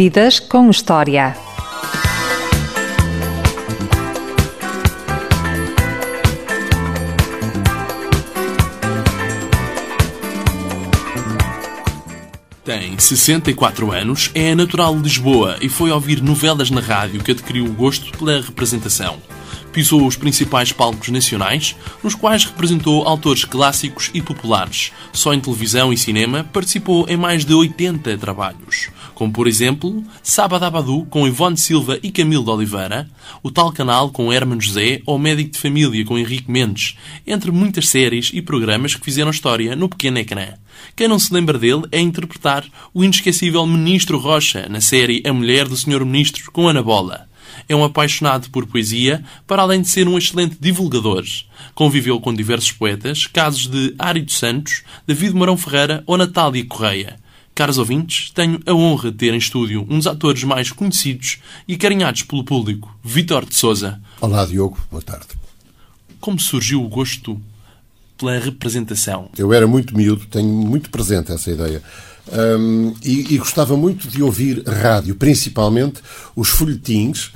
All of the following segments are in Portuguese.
Vidas com História. Tem 64 anos, é natural de Lisboa e foi ouvir novelas na rádio que adquiriu o gosto pela representação. Pisou os principais palcos nacionais, nos quais representou autores clássicos e populares. Só em televisão e cinema participou em mais de 80 trabalhos, como por exemplo Sabadabadu com Ivone Silva e Camilo de Oliveira, O Tal Canal com Herman José ou Médico de Família com Henrique Mendes, entre muitas séries e programas que fizeram história no pequeno ecrã. Quem não se lembra dele é interpretar o inesquecível Ministro Rocha na série A Mulher do Senhor Ministro com Ana Bola. É um apaixonado por poesia, para além de ser um excelente divulgador. Conviveu com diversos poetas, casos de Ari dos Santos, David Marão Ferreira ou Natália Correia. Caros ouvintes, tenho a honra de ter em estúdio um dos atores mais conhecidos e carinhados pelo público, Vítor de Souza. Olá, Diogo. Boa tarde. Como surgiu o gosto pela representação? Eu era muito miúdo, tenho muito presente essa ideia. Um, e, e, gostava muito de ouvir rádio, principalmente os folhetins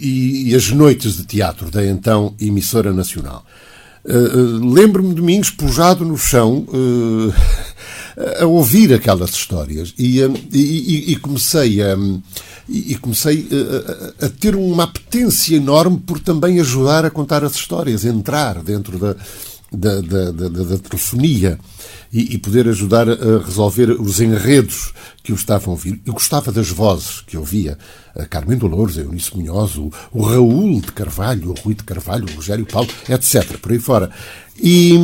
e, e, as noites de teatro da então emissora nacional. Uh, Lembro-me de mim espojado no chão a ouvir aquelas histórias e, e comecei a e, comecei a, a, ter uma apetência enorme por também ajudar a contar as histórias, entrar dentro da, da, da, da, da telefonia e, e, poder ajudar a resolver os enredos que eu estava a ouvir. Eu gostava das vozes que eu via. A Carmen Dolores, a Eunice Munhoz, o, o Raul de Carvalho, o Rui de Carvalho, o Rogério Paulo, etc. Por aí fora. E,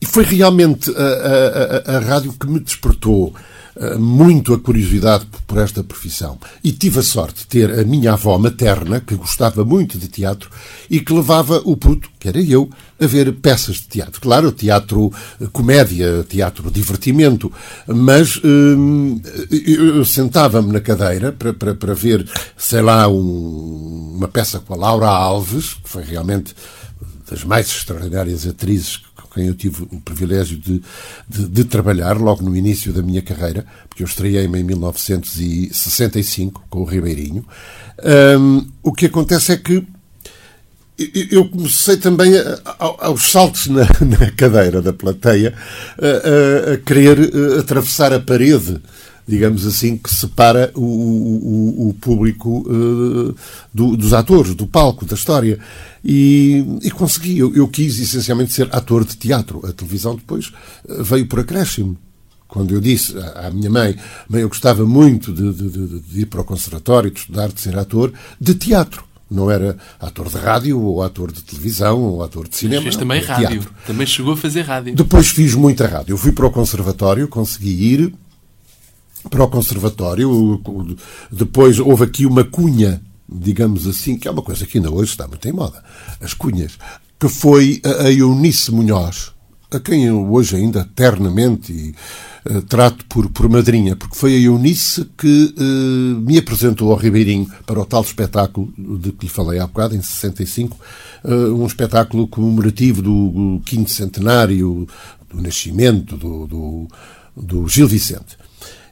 e foi realmente a, a, a, rádio que me despertou eh, muito a curiosidade por esta profissão. E tive a sorte de ter a minha avó materna, que gostava muito de teatro, e que levava o puto, que era eu, a ver peças de teatro. Claro, teatro eh, comédia, teatro divertimento, mas hum, eu sentava-me na cadeira para, para, para ver, sei lá, um, uma peça com a Laura Alves, que foi realmente das mais extraordinárias atrizes quem eu tive o privilégio de, de, de, trabalhar logo no início da minha carreira, porque eu estreiei-me em 1965 com o Ribeirinho. Um, o que acontece é que eu comecei também aos saltos na, na, cadeira da plateia a, a querer eh, atravessar a parede digamos assim, que separa o, o, o público uh, do, dos atores, do palco, da história. E, e consegui. Eu, eu, quis essencialmente ser ator de teatro. A televisão depois uh, veio por acréscimo. Quando eu disse à, minha mãe, mãe, eu gostava muito de, de, de, de ir para o conservatório, de estudar, de ser ator de teatro. Não era ator de rádio, ou ator de televisão, ou ator de cinema. Fez não, também rádio. Teatro. Também chegou a fazer rádio. Depois fiz muita rádio. Eu fui para o conservatório, consegui ir, para o Conservatório. Depois houve aqui uma cunha, digamos assim, que é uma coisa que ainda hoje está muito em moda, as cunhas, que foi a Eunice Munhoz, a quem eu hoje ainda eternamente e, uh, trato por, por madrinha, porque foi a Eunice que uh, me apresentou ao Ribeirinho para o tal espetáculo de que lhe falei há bocado, em 65, uh, um espetáculo comemorativo do, do quinto centenário do nascimento do, do, do Gil Vicente.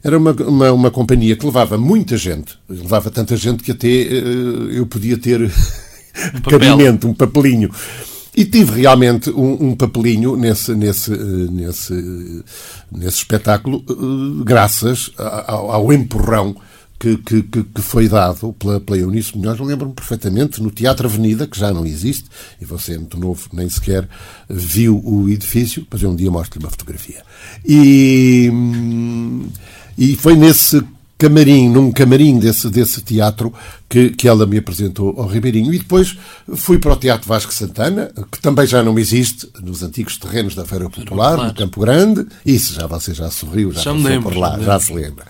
Era uma, uma, uma, companhia que levava muita gente, levava tanta gente que até uh, eu podia ter um cabimento, um papelinho. E tive realmente um, um papelinho nesse, nesse, uh, nesse, nesse espetáculo, graças ao, ao empurrão que, que, que, foi dado pela, pela Eunice Munhoz, lembro-me perfeitamente, no Teatro Avenida, que já não existe, e você é muito novo, nem sequer viu o edifício, mas eu um dia mostro-lhe uma fotografia. E. E foi nesse camarim, num camarim desse, desse teatro, que, que ela me apresentou ao Ribeirinho. E depois fui para o Teatro Vasco Santana, que também já não existe, nos antigos terrenos da Feira Popular, no Campo Grande. Isso, já você já sorriu, já, já passou por lá, já se lembra.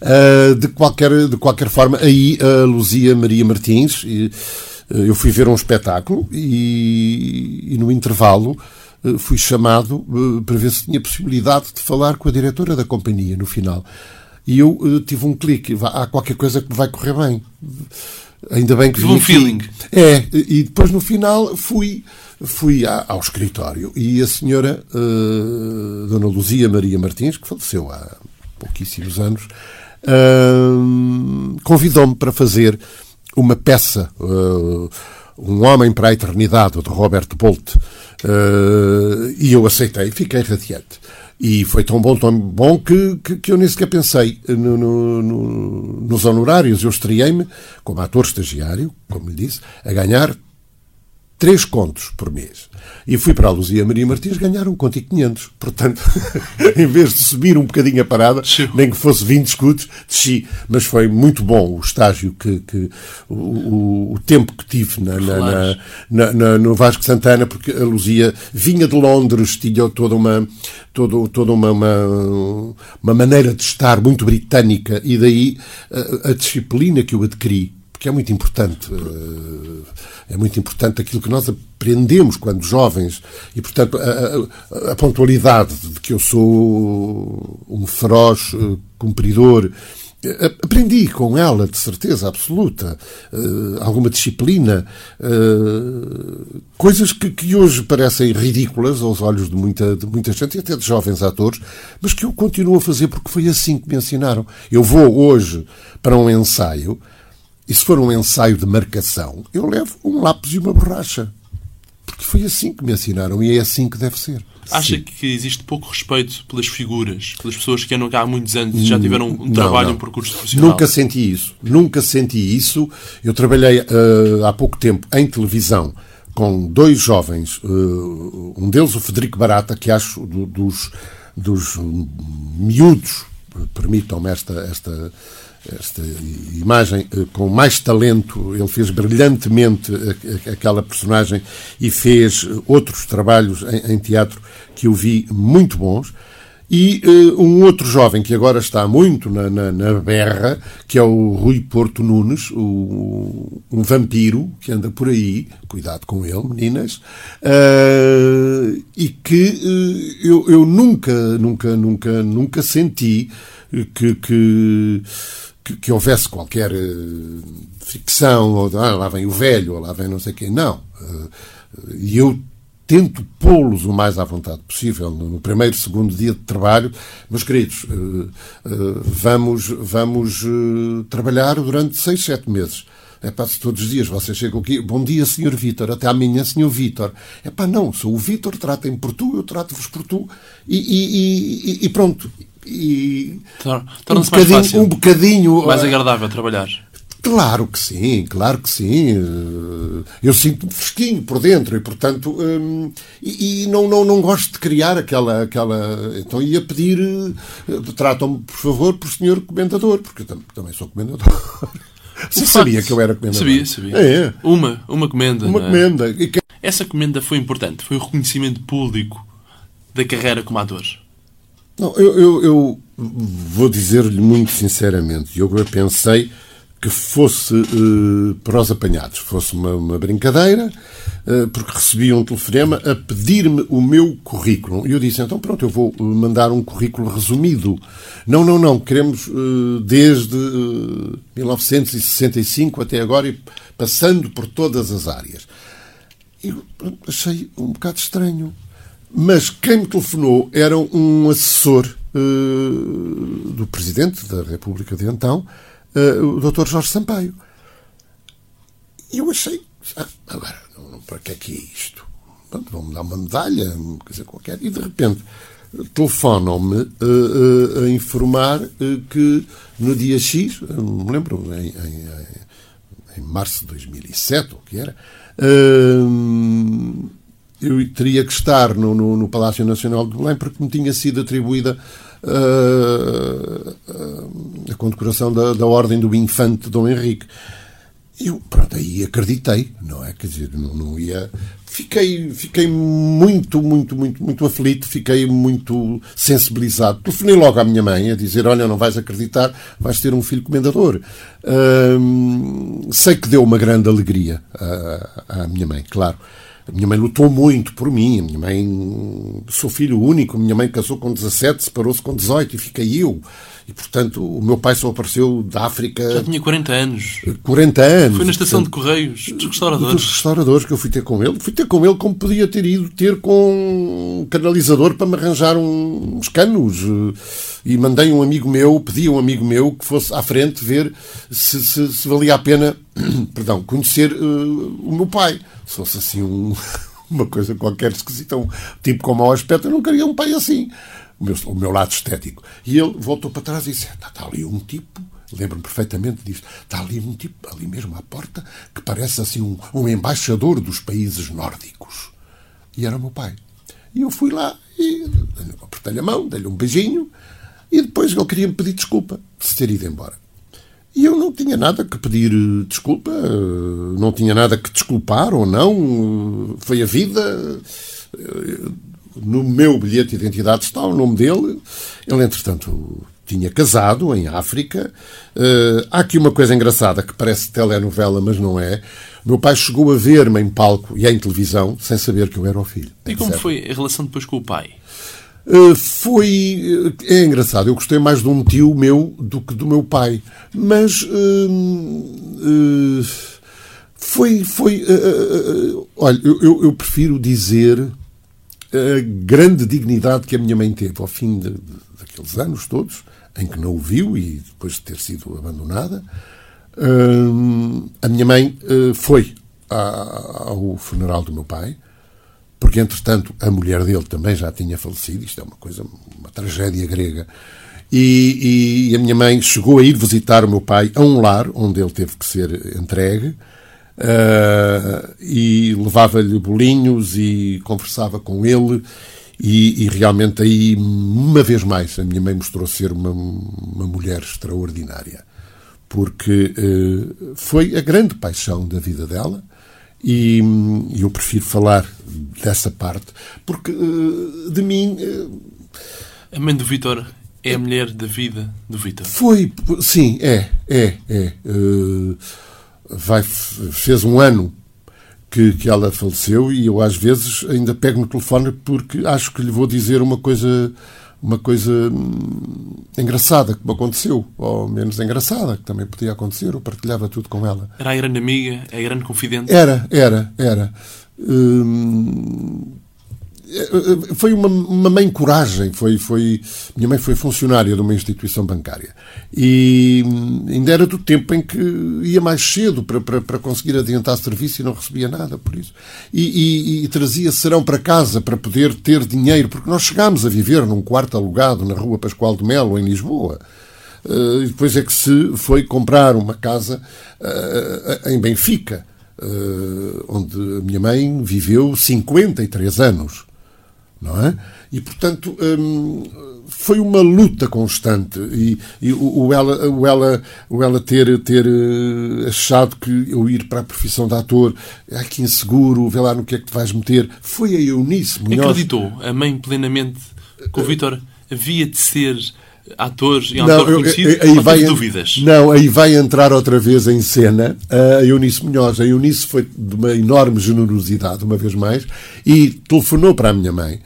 Uh, de, qualquer, de qualquer forma, aí a Luzia Maria Martins, e, uh, eu fui ver um espetáculo e, e no intervalo fui chamado eh, para ver se tinha possibilidade de falar com a diretora da companhia no final. E eu eh, tive um clique, há qualquer coisa que vai correr bem. Ainda bem que vi. um feeling. É, e depois no final fui fui ao escritório e a senhora uh, Dona Luzia Maria Martins, que faleceu há pouquíssimos anos, uh, convidou-me para fazer uma peça, uh, Um Homem para a Eternidade, de Robert Bolt, uh, e eu aceitei, fiquei radiante. E foi tão bom, tão bom que, que, que eu nem sequer pensei no, no, no, nos honorários. Eu estreiei-me como ator estagiário, como lhe disse, a ganhar três contos por mês. E fui para a Luzia Maria Martins ganhar um conto e 500. Portanto, em vez de subir um bocadinho a parada, nem que fosse 20 escudos, desci. Mas foi muito bom o estágio que, que o, o, tempo que tive na, na, na, na, no Vasco Santana, porque a Luzia vinha de Londres, tinha toda uma, toda, toda uma, uma, uma maneira de estar muito britânica, e daí a, a disciplina que eu adquiri porque é muito importante. Eh, é muito importante aquilo que nós aprendemos quando jovens e, portanto, a, a, a pontualidade de que eu sou um feroz eh, cumpridor. Eh, aprendi com ela, de certeza absoluta, alguma disciplina, coisas que, que, hoje parecem ridículas aos olhos de muita, de muita gente e até de jovens atores, mas que eu continuo a fazer porque foi assim que me ensinaram. Eu vou hoje para um ensaio e se for um ensaio de marcação, eu levo um lápis e uma borracha. Porque foi assim que me ensinaram e é assim que deve ser. Acha Sim. que existe pouco respeito pelas figuras, pelas pessoas que andam cá há muitos anos e já tiveram um trabalho, não. um percurso profissional? Nunca senti isso. Nunca senti isso. Eu trabalhei uh, há pouco tempo em televisão com dois jovens, uh, um deles o Federico Barata, que acho do, dos, dos miúdos, permitam-me esta, esta esta imagem eh, com mais talento. Ele fez brilhantemente aquela personagem e fez outros trabalhos em, em teatro que eu vi muito bons. E uh, um outro jovem que agora está muito na, na, na, berra, que é o Rui Porto Nunes, o, um vampiro que anda por aí, cuidado com ele, meninas, uh, e que uh, eu, eu nunca, nunca, nunca, nunca senti que, que que, que houvesse qualquer uh, ficção, ou ah, lá vem o velho, ou lá vem não sei quem. Não. Uh, e eu tento pô-los o mais à vontade possível no primeiro, segundo dia de trabalho. Meus queridos, uh, vamos, vamos trabalhar durante seis, sete meses. É pá, se todos os dias vocês chegam aqui, bom dia, senhor Vítor, até amanhã, senhor Vítor. É pá, não, sou o Vítor, tratem por tu, eu trato-vos por tu, e, e, e, e pronto e um bocadinho, um bocadinho mais agradável trabalhar. Claro que sim, claro que sim. Eu sinto-me fresquinho por dentro e, portanto, hum, e, e, não, não, não gosto de criar aquela. aquela então ia pedir. Eh, tratam-me, por favor, por senhor comentador, porque eu também sou comentador. Você sabia que eu era comendador? Sabia, sabia. É. Uma, uma comenda. Uma é? comenda. Essa comenda foi importante, foi o reconhecimento público da carreira como ator. Não, eu, eu, eu vou dizer-lhe muito sinceramente, eu pensei que fosse uh, para os apanhados, fosse uma, uma brincadeira, uh, porque recebi um telefonema a pedir-me o meu currículo. E eu disse, então pronto, eu vou mandar um currículo resumido. Não, não, não, queremos uh, desde 1965 até agora, e passando por todas as áreas. E achei um bocado estranho. Mas quem me telefonou era um assessor uh, do Presidente da República de então, uh, o Dr. Jorge Sampaio. E eu achei, ah, agora, não, não, para que é que é isto? Vão-me dar uma medalha, uma coisa qualquer, e de repente telefonam-me uh, a informar que no dia X, me lembro, em, em, em, março de 2007, ou o que era, eu teria que estar no, no, no, Palácio Nacional de Belém porque me tinha sido atribuída uh, uh, a condecoração da, da Ordem do Infante Dom Henrique. Eu, pronto, aí acreditei, não é? Quer dizer, não, não ia. Fiquei, fiquei muito, muito, muito, muito aflito, fiquei muito sensibilizado. Telefonei logo à minha mãe a dizer: Olha, não vais acreditar, vais ter um filho comendador. Sei que deu uma grande alegria à, à minha mãe, claro. A minha mãe lutou muito por mim. A minha mãe, sou filho único. A minha mãe casou com 17, separou-se com 18 e fiquei eu. E, portanto, o meu pai só apareceu da África. Já tinha 40 anos. 40 anos. Foi na estação portanto, de Correios dos restauradores. Dos restauradores que eu fui ter com ele. Fui ter com ele como podia ter ido ter com um canalizador para me arranjar uns canos. E mandei um amigo meu, pedi a um amigo meu que fosse à frente ver se, se, se valia a pena perdão, conhecer uh, o meu pai. Se fosse assim um, uma coisa qualquer esquisita, um tipo com mau aspecto, eu não queria um pai assim o meu, o meu lado estético. E ele voltou para trás e disse: está, está ali um tipo, lembro-me perfeitamente disto, está ali um tipo, ali mesmo à porta, que parece assim um, um embaixador dos países nórdicos. E era o meu pai. E eu fui lá e apertei-lhe a mão, dei-lhe um beijinho e depois ele queria me pedir desculpa de se ter ido embora. E eu não tinha nada que pedir eh, desculpa, eh, não tinha nada que desculpar ou não. Foi a vida eh, no meu bilhete de identidade está o nome dele. Ele, entretanto, tinha casado em África. Uh, há aqui uma coisa engraçada que parece telenovela, mas não é. Meu pai chegou a ver-me em palco e em televisão sem saber que eu era o filho. E como foi a relação depois com o pai? Uh, foi. É engraçado, eu gostei mais de um tio meu do que do meu pai. Mas. Uh, foi. foi olha, eu, eu, prefiro dizer a grande dignidade que a minha mãe teve ao fim de, daqueles anos todos, em que não o viu e depois de ter sido abandonada. Uh, a minha mãe foi ao funeral do meu pai, porque entretanto a mulher dele também já tinha falecido, isto é uma coisa, uma tragédia grega. E, e a minha mãe chegou a ir visitar o meu pai a um lar onde ele teve que ser entregue uh, e levava-lhe bolinhos e conversava com ele. E, e, realmente aí, uma vez mais, a minha mãe mostrou ser uma, uma mulher extraordinária, porque uh, foi a grande paixão da vida dela. E eu prefiro falar dessa parte, porque uh, de mim. Uh, a mãe do Vitor é a mulher da vida do Vitor. Foi, sim, é, é, é. Uh, vai, fez um ano que, que ela faleceu e eu às vezes ainda pego no telefone porque acho que lhe vou dizer uma coisa uma coisa hum, engraçada que me aconteceu, ou menos engraçada, que também podia acontecer, eu partilhava tudo com ela. Era a grande amiga, a grande confidente? Era, era, era. Hum, foi uma, uma mãe coragem. Foi, foi, minha mãe foi funcionária de uma instituição bancária. E ainda era do tempo em que ia mais cedo para, para, para conseguir adiantar serviço e não recebia nada por isso. E, e, e trazia serão para casa para poder ter dinheiro, porque nós chegámos a viver num quarto alugado na rua Pascoal de Melo, em Lisboa. Uh, e depois é que se foi comprar uma casa uh, em Benfica, uh, onde a minha mãe viveu 53 anos não é? E, portanto, hum, foi uma luta constante. E, e o, o, ela, o, ela, o ela ter, ter eh, achado que eu ir para a profissão de ator é aqui inseguro, vê lá no que é que te vais meter. Foi a Eunice Munhoz. Acreditou a mãe plenamente que o Vitor havia de ser ator e não, conhecido? Eu, aí vai, dúvidas? Não, aí vai entrar outra vez em cena a Eunice Munhoz. A Eunice foi de uma enorme generosidade, uma vez mais, e telefonou para a minha mãe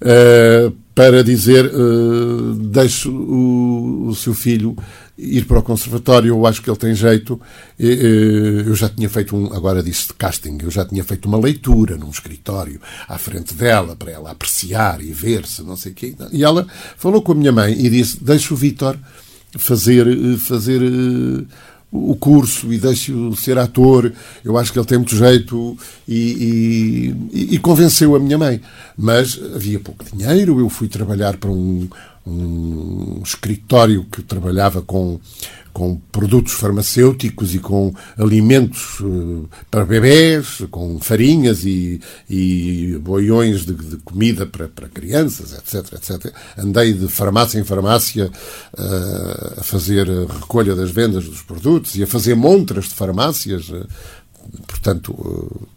uh, para dizer uh, deixe o, o, seu filho ir para o conservatório, eu acho que ele tem jeito. Eu já tinha feito um, agora disse de casting, eu já tinha feito uma leitura num escritório à frente dela, para ela apreciar e ver se não sei o quê. E ela falou com a minha mãe e disse, deixe o Vítor fazer, fazer o curso e deixe-o ser ator, eu acho que ele tem muito jeito e, e, e, convenceu a minha mãe. Mas havia pouco dinheiro, eu fui trabalhar para um, um escritório que trabalhava com com produtos farmacêuticos e com alimentos uh, para bebés, com farinhas e, e boiões de, de comida para, para, crianças, etc, etc. Andei de farmácia em farmácia uh, a fazer a recolha das vendas dos produtos e a fazer montras de farmácias. Uh, portanto,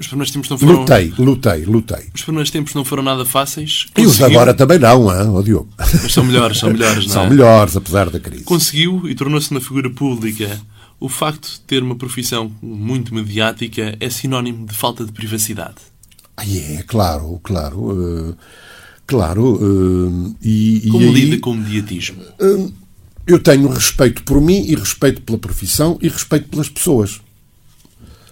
os primeiros tempos não foram. Lutei, lutei, lutei. Os primeiros tempos não foram nada fáceis. Conseguiu... E os agora também não, hein, oh, Diogo. Mas são melhores, são melhores, não é? São melhores, apesar da crise. Conseguiu e tornou-se uma figura pública. O facto de ter uma profissão muito mediática é sinónimo de falta de privacidade. Ah, é, claro, claro. Uh, Claro. Uh, e, Como e lida com o mediatismo? Uh, eu tenho respeito por mim e respeito pela profissão e respeito pelas pessoas.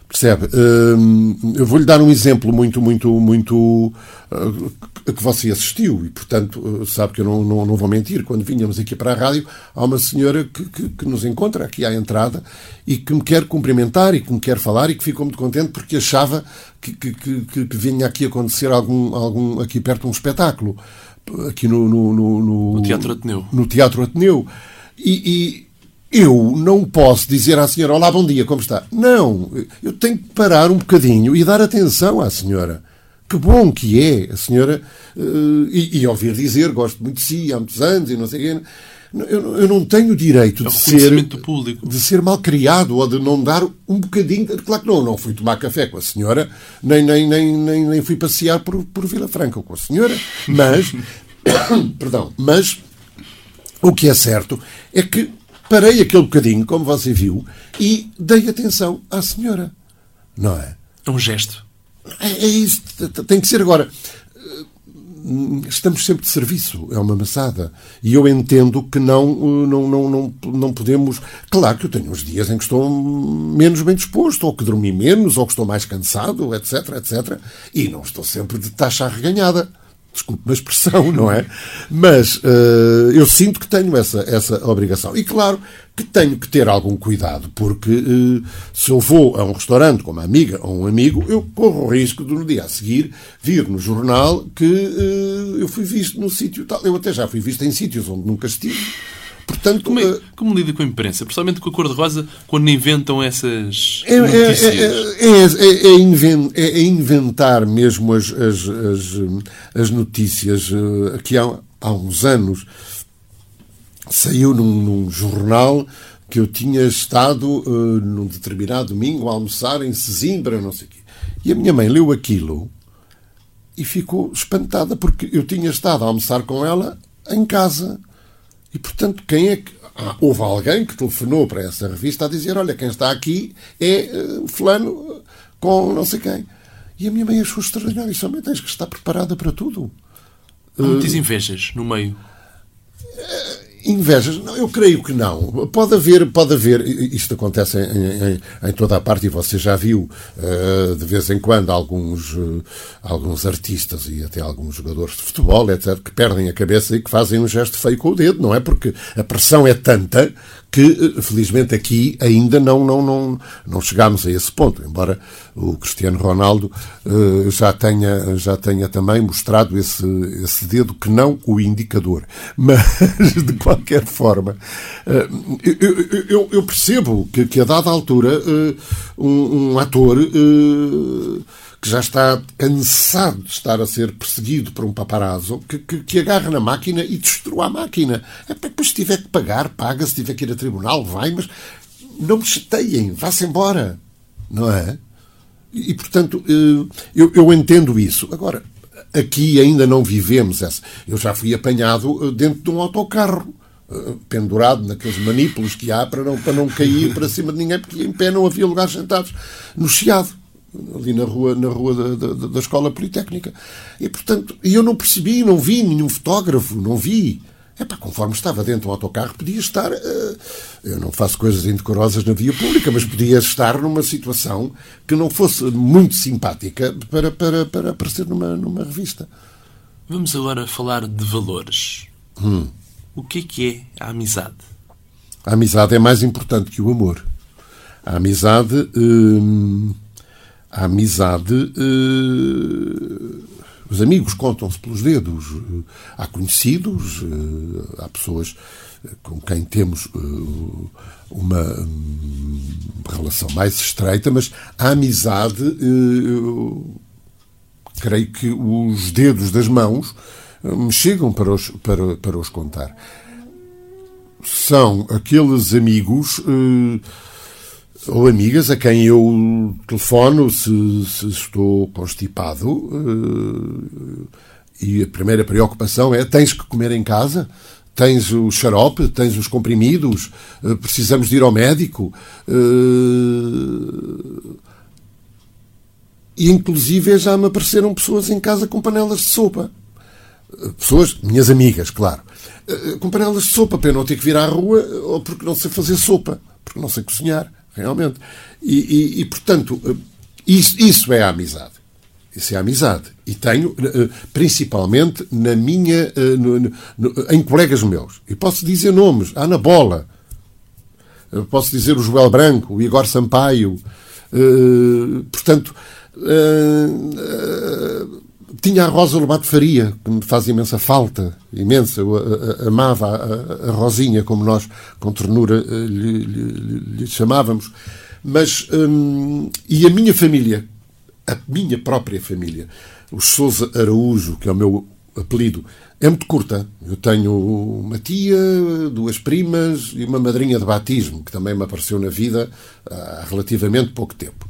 Percebe? Uh, eu vou-lhe dar um exemplo muito, muito, muito a que você assistiu e, portanto, sabe que eu não, não, não vou mentir. Quando vinhamos aqui para a rádio, há uma senhora que, que, que, nos encontra aqui à entrada e que me quer cumprimentar e que me quer falar e que ficou muito contente porque achava que, que, que, que vinha aqui acontecer algum, algum aqui perto um espetáculo aqui no, no, no, no Teatro Ateneu. No Teatro Ateneu. E, e eu não posso dizer à senhora, olá, bom dia, como está? Não, eu tenho que parar um bocadinho e dar atenção à senhora. Que bom que é a senhora. Uh, e, e, ouvir dizer, gosto muito de si há muitos anos e não sei o quê. Eu, eu não tenho o direito é de ser, público. de ser mal criado ou de não dar um bocadinho. Claro que não, não fui tomar café com a senhora, nem, nem, nem, nem, nem fui passear por, por Vila Franca com a senhora, mas. perdão, mas o que é certo é que parei aquele bocadinho, como você viu, e dei atenção à senhora. Não é? É um gesto. É, é isso, tem que ser agora. Estamos sempre de serviço, é uma maçada. E eu entendo que não, não, não, não, não podemos. Claro que eu tenho uns dias em que estou menos bem disposto, ou que dormi menos, ou que estou mais cansado, etc, etc. E não estou sempre de taxa arreganhada desculpe uma expressão, não é? Mas uh, eu sinto que tenho essa, essa obrigação. E claro que tenho que ter algum cuidado, porque uh, se eu vou a um restaurante com uma amiga ou um amigo, eu corro o risco de no dia a seguir vir no jornal que uh, eu fui visto no sítio tal. Eu até já fui visto em sítios onde nunca estive Portanto, como, é, eh, como lida com a imprensa? Principalmente com a cor-de-rosa, quando inventam essas é, é notícias? É, é, é, inventar mesmo as, as, as, as notícias. Eh, que há, há uns anos saiu num, num jornal que eu tinha estado uh, num determinado domingo a almoçar em Sesimbra, não sei o quê. E a minha mãe leu aquilo e ficou espantada porque eu tinha estado a almoçar com ela em casa. E, portanto, quem é que. Ah, houve alguém que telefonou para essa revista a dizer: Olha, quem está aqui é uh, Fulano com não sei quem. E a minha mãe achou extraordinário. Isso também tens que estar preparada para tudo. Há muitas invejas no meio. Uh, Invejas? Não, eu creio que não. Pode haver, pode haver, isto acontece em, em, em toda a parte e você já viu uh, de vez em quando alguns, uh, alguns artistas e até alguns jogadores de futebol, etc., que perdem a cabeça e que fazem um gesto feio com o dedo, não é? Porque a pressão é tanta que, eh, felizmente, aqui ainda não, não, não, não chegámos a esse ponto, embora o Cristiano Ronaldo uh, já, tenha, já tenha também mostrado esse, esse dedo que não o indicador. Mas, de qualquer forma, uh, eu, eu, eu, percebo que, que a dada altura uh, um, um, ator que já está cansado de estar a ser perseguido por um paparazzo, que, que, que agarra na máquina e destrua a máquina. É, depois, se tiver que pagar, paga. Se tiver que ir a tribunal, vai, mas não me chateiem, vá-se embora. Não é? E, portanto, eh, eu, eu entendo isso. Agora, aqui ainda não vivemos essa. Eu já fui apanhado eh, dentro de um autocarro eh, pendurado naqueles manípulos que há para não, para não cair para cima de ninguém, porque em pé não havia lugares sentados no chiado ali na rua, na rua da, da, da Escola Politécnica. E, portanto, eu não percebi, não vi nenhum fotógrafo, não vi. É pá, conforme estava dentro do autocarro, podia estar. Uh, eu não faço coisas indecorosas na via pública, mas podia estar numa situação que não fosse muito simpática para, para, para aparecer numa, numa revista. Vamos agora falar de valores. Hum. O que é que é a amizade? A amizade é mais importante que o amor. A amizade. Hum a amizade. Uh, os amigos contam-se pelos dedos. Há conhecidos, uh, há pessoas com quem temos uma um, relação mais estreita, mas a amizade, creio que os dedos das mãos me chegam para os, para, para os contar. São aqueles amigos ou amigas a quem eu telefono se, se estou constipado uh, e a primeira preocupação é tens que comer em casa? Tens o xarope? Tens os comprimidos? Uh, precisamos de ir ao médico? Uh, e inclusive já me apareceram pessoas em casa com panelas de sopa. Pessoas, minhas amigas, claro. Com panelas de sopa, para eu não ter que vir à rua, ou porque não sei fazer sopa, porque não sei cozinhar, realmente. E, e, e portanto, isso, isso é a amizade. Isso é a amizade. E tenho, principalmente, na minha, no, no, em colegas meus. E posso dizer nomes. Ana Bola. Posso dizer o Joel Branco, o Igor Sampaio. Portanto, tinha a Rosa Lobato Faria, que me faz imensa falta, imensa. Eu amava a, a, Rosinha, como nós, com ternura, lhe, lhe, lhe chamávamos. Mas, hum, e a minha família, a minha própria família, o Souza Araújo, que é o meu apelido, é muito curta. Eu tenho uma tia, duas primas e uma madrinha de batismo, que também me apareceu na vida há relativamente pouco tempo.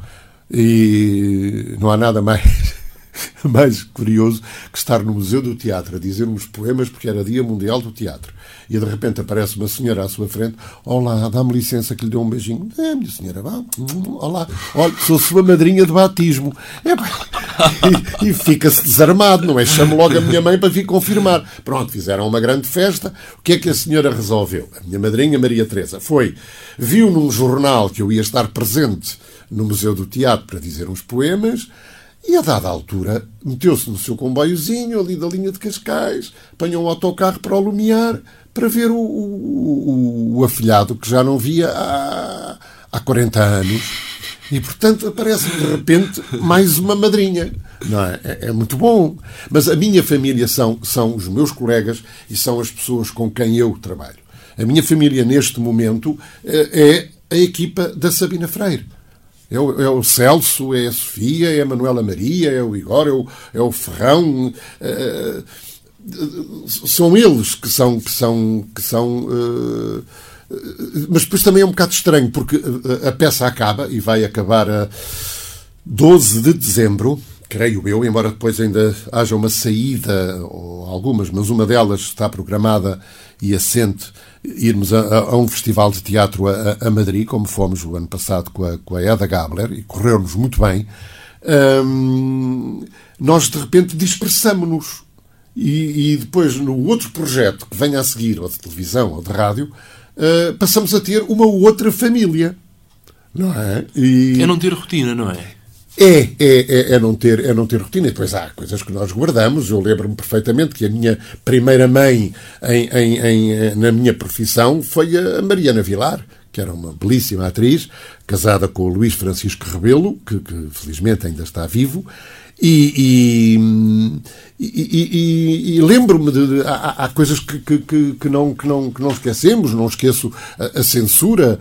E não há nada mais mais curioso que estar no Museu do Teatro a dizer uns poemas porque era Dia Mundial do Teatro. E de repente aparece uma senhora à sua frente: Olá, dá-me licença que lhe dê um beijinho. É, minha senhora, vá. Olá, olha, sou sua madrinha de batismo. É, e, e fica-se desarmado, não é? Chamo logo a minha mãe para vir confirmar. Pronto, fizeram uma grande festa. O que é que a senhora resolveu? A minha madrinha, Maria Teresa, foi, viu num jornal que eu ia estar presente no Museu do Teatro para dizer uns poemas e a dada altura meteu-se no seu comboiozinho ali da linha de Cascais, apanhou um autocarro para o Lumiar para ver o, o, o, afilhado que já não via há, há 40 anos. E, portanto, aparece de repente mais uma madrinha. Não é? é? é? muito bom. Mas a minha família são, são os meus colegas e são as pessoas com quem eu trabalho. A minha família, neste momento, eh, é a equipa da Sabina Freire. É o, é o, Celso, é a Sofia, é a Manuela Maria, é o Igor, é o, é o Ferrão. Uh, são eles que são. Que são, que são uh, mas depois também é um bocado estranho, porque a peça acaba e vai acabar a 12 de dezembro, creio eu, embora depois ainda haja uma saída, ou algumas, mas uma delas está programada e assente irmos a, a, um festival de teatro a, a, Madrid, como fomos o ano passado com a, com a Eda Gabler, e correu-nos muito bem, hum, nós de repente dispersamos-nos. E, e, depois, no outro projeto que venha a seguir, ou de televisão ou de rádio, uh, passamos a ter uma outra família. Não é? E... É não ter rotina, não é? É, é, é, é, não ter, é não ter rotina. E depois há coisas que nós guardamos. Eu lembro-me perfeitamente que a minha primeira mãe em, em, em, na minha profissão foi a Mariana Vilar, que era uma belíssima atriz, casada com o Luís Francisco Rebelo, que, que felizmente ainda está vivo, e, e, e, e lembro-me de. Há, há coisas que, que, que, não, que, não, que não esquecemos, não esqueço a, a, censura,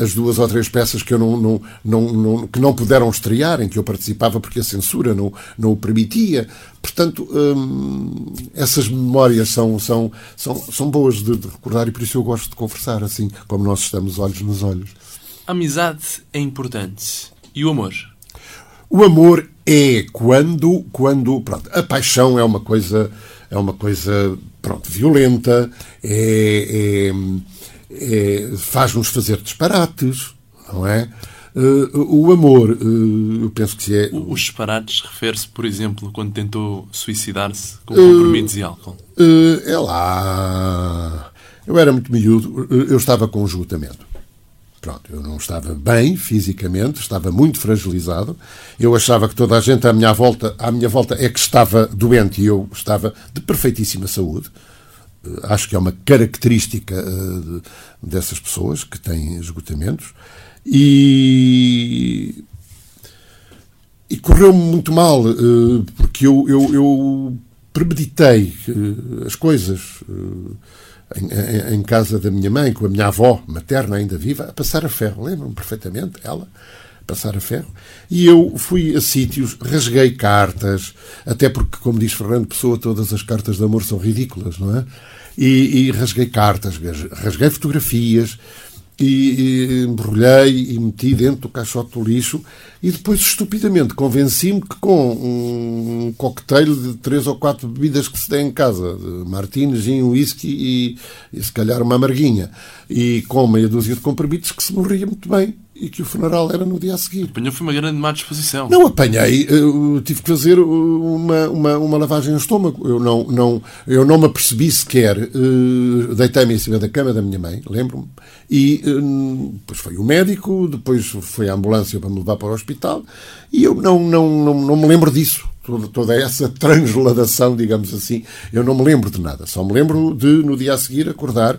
as duas ou três peças que, eu não, não, não, não, que não puderam estrear, em que eu participava porque a censura não, não o permitia. Portanto, hum, essas memórias são, são, são, são boas de, de recordar e por isso eu gosto de conversar assim, como nós estamos olhos nos olhos. A amizade é importante. E o amor? O amor é quando, quando pronto, a paixão é uma coisa, é uma coisa pronto, violenta, é, é, é faz-nos fazer disparates, não é? Uh, o amor, uh, eu penso que é. Os disparates refere-se, por exemplo, quando tentou suicidar-se com comprimidos uh, e álcool. é lá. Eu era muito miúdo, eu estava com esgotamento. Pronto, eu não estava bem fisicamente, estava muito fragilizado. Eu achava que toda a gente à minha volta, à minha volta é que estava doente e eu estava de perfeitíssima saúde. Eh, acho que é uma característica uh, dessas pessoas que têm esgotamentos. E, e correu-me muito mal, uh, porque eu, eu, eu premeditei as coisas em, em, casa da minha mãe, com a minha avó materna ainda viva, a passar a ferro. Lembro-me perfeitamente, ela, a passar a ferro. E eu fui a sítios, rasguei cartas, até porque, como diz Fernando Pessoa, todas as cartas de amor são ridículas, não é? E, e rasguei cartas, rasguei fotografias, e, embrulhei e meti dentro do caixote do lixo e depois estupidamente convenci-me que com um cocktail de três ou quatro bebidas que se tem em casa, martini, gin, whisky e, e se calhar uma amarguinha, e com meia dúzia de comprimidos que se morria muito bem. E que o funeral era no dia a seguir. Apanhou foi uma grande má disposição. Não apanhei, eu tive que fazer uma, uma, uma lavagem no estômago. Eu não, não, eu não me apercebi sequer. Uh, Deitei-me em cima da cama da minha mãe, lembro-me, e uh, depois foi o médico, depois foi a ambulância para me levar para o hospital, e eu não, não, não, não me lembro disso. Toda, toda essa transladação, digamos assim, eu não me lembro de nada. Só me lembro de, no dia a seguir, acordar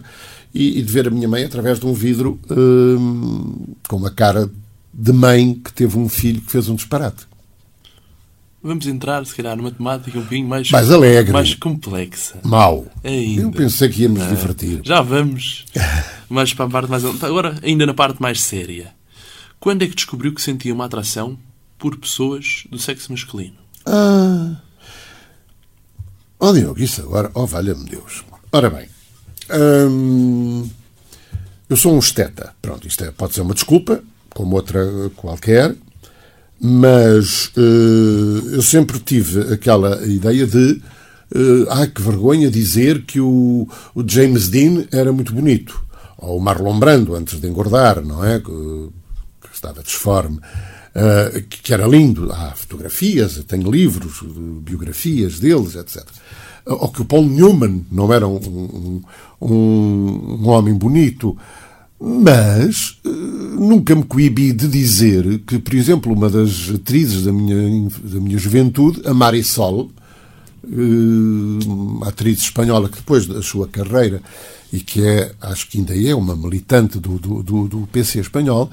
e, e de ver a minha mãe através de um vidro hum, com uma cara de mãe que teve um filho que fez um disparate. Vamos entrar, se calhar, numa temática um bocadinho mais, mais alegre, mais complexa. Mau. Ainda. Eu pensei que íamos nos divertir. Já vamos. mais para a parte mais. Agora, ainda na parte mais séria. Quando é que descobriu que sentia uma atração por pessoas do sexo masculino? Ah. Oh, Diogo, isso agora. Oh, valha-me Deus. Ora bem. Hum, eu sou um esteta. Pronto, isto é, pode ser uma desculpa, como outra qualquer, mas uh, eu sempre tive aquela ideia de. Uh, ai, que vergonha dizer que o, o, James Dean era muito bonito. Ou o Marlon Brando, antes de engordar, não é? Que, que estava disforme. Uh, que era lindo. Há fotografias, tenho livros, biografias deles, etc ou que o Paul Newman não era um, um, um homem bonito, mas uh, nunca me coibi de dizer que, por exemplo, uma das atrizes da minha, da minha juventude, a Marisol, uh, atriz espanhola que depois da sua carreira, e que é, acho que ainda é uma militante do, do, do, do PC espanhol,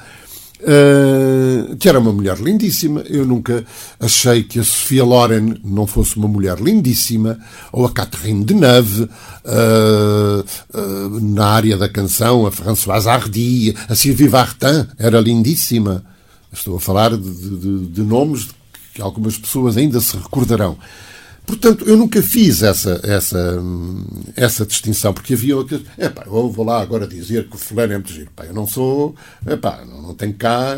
Uh, que era uma mulher lindíssima. Eu nunca achei que a Sofia Loren não fosse uma mulher lindíssima, ou a Catherine Deneuve, uh, uh, na área da canção, a Françoise Hardy, a Sylvie Vartan era lindíssima. Estou a falar de, de, de nomes que algumas pessoas ainda se recordarão. Portanto, eu nunca fiz essa, essa, essa distinção, porque havia. Epá, eu vou lá agora dizer que o fulano é muito giro. Epá, eu não sou. Epá, não, não tenho cá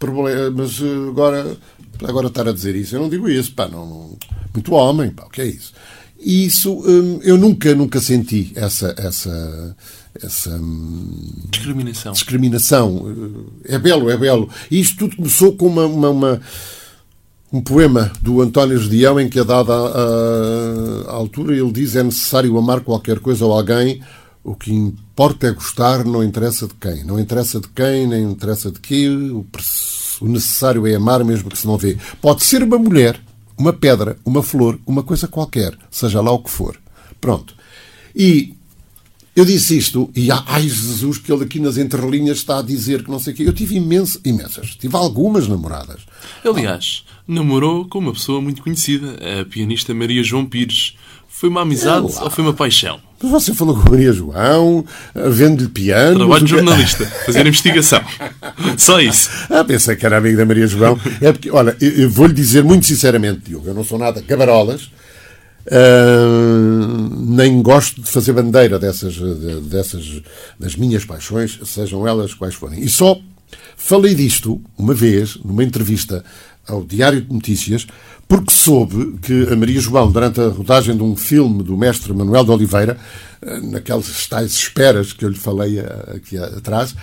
problemas. Agora, agora estar a dizer isso, eu não digo isso. Pá, não, não, muito homem, pá, o que é isso? E isso hum, eu nunca, nunca senti essa. essa essa hum, discriminação. discriminação. É belo, é belo. E isto tudo começou com uma, uma, uma um poema do António Gedeão em que a dada a, a, altura ele diz é necessário amar qualquer coisa ou alguém o que importa é gostar não interessa de quem não interessa de quem nem interessa de quê o, o necessário é amar mesmo que se não vê pode ser uma mulher uma pedra uma flor uma coisa qualquer seja lá o que for pronto e eu disse isto e ai Jesus que ele aqui nas entrelinhas está a dizer que não sei o quê. Eu tive imenso, imensas. Tive algumas namoradas. Aliás, namorou com uma pessoa muito conhecida, a pianista Maria João Pires. Foi uma amizade ou foi uma paixão? Mas você falou com Maria João, vende-lhe piano. Trabalho de jornalista, fazer investigação. Só isso. Ah, pensei que era amigo da Maria João. É porque, olha, eu vou-lhe dizer muito sinceramente, Diogo, eu não sou nada cabarolas Uh, nem gosto de fazer bandeira dessas, dessas das minhas paixões, sejam elas quais forem. E só falei disto uma vez, numa entrevista ao Diário de Notícias, porque soube que a Maria João, durante a rodagem de um filme do mestre Manuel de Oliveira, ah, naquelas tais esperas que eu lhe falei aqui atrás,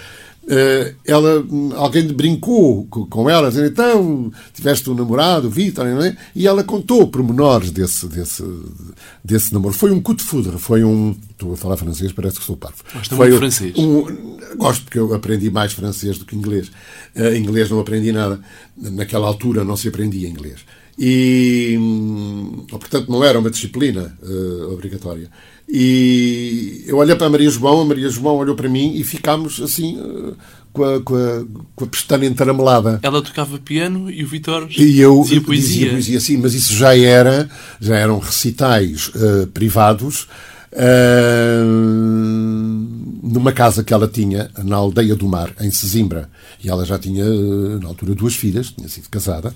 ela, alguém brincou com ela, dizendo, então, tiveste um namorado, Vitor, é? e ela contou pormenores desse, desse, desse namoro. Foi um coup de foudre, foi um... Estou a falar francês, parece que sou parvo. Gosto foi muito francês. Um, gosto porque eu aprendi mais francês do que inglês. Uh, inglês não aprendi nada. Naquela altura não se aprendia inglês. E, hum, portanto, não era uma disciplina uh, obrigatória. E eu olhei para a Maria João, a Maria João olhou para mim e ficámos assim eh, com a, com a, com a pestana entaramelada. Ela tocava piano e o Vitor e eu dizia poesia. Dizia poesia, sim, mas isso já era, já eram recitais uh, privados uh, numa casa que ela tinha na aldeia do Mar, em Sesimbra. E ela já tinha, na altura, duas filhas, tinha sido casada,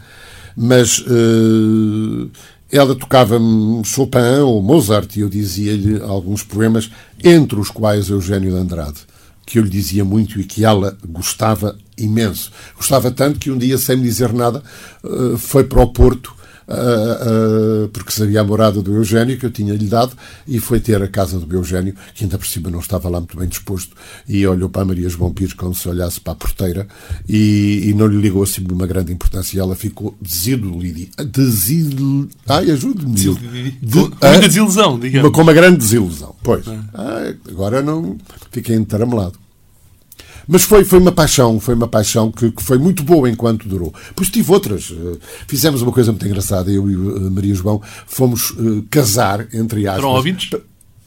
mas uh, ela tocava Chopin ou Mozart e eu dizia-lhe alguns poemas, entre os quais Eugênio de Andrade, que eu lhe dizia muito e que ela gostava imenso. Gostava tanto que um dia, sem me dizer nada, eh, foi para o Porto uh, uh, porque sabia a morada do Eugénio que eu tinha-lhe dado e foi ter a casa do Eugénio, que ainda por cima não estava lá muito bem disposto, e olhou para a Maria João Pires como se olhasse para a porteira e, e não lhe ligou assim de uma grande importância e ela ficou desiludida. Desil... Ai, ajude-me. Desil... De... Com muita desilusão, digamos. Com uma grande desilusão, pois. Ah, agora não fiquei entaramelado. Mas foi, foi uma paixão, foi uma paixão que, que foi muito boa enquanto durou. Pois tive outras. Eh, fizemos uma coisa muito engraçada, eu e uh, Maria João fomos uh, casar, entre aspas. Foram ouvidos?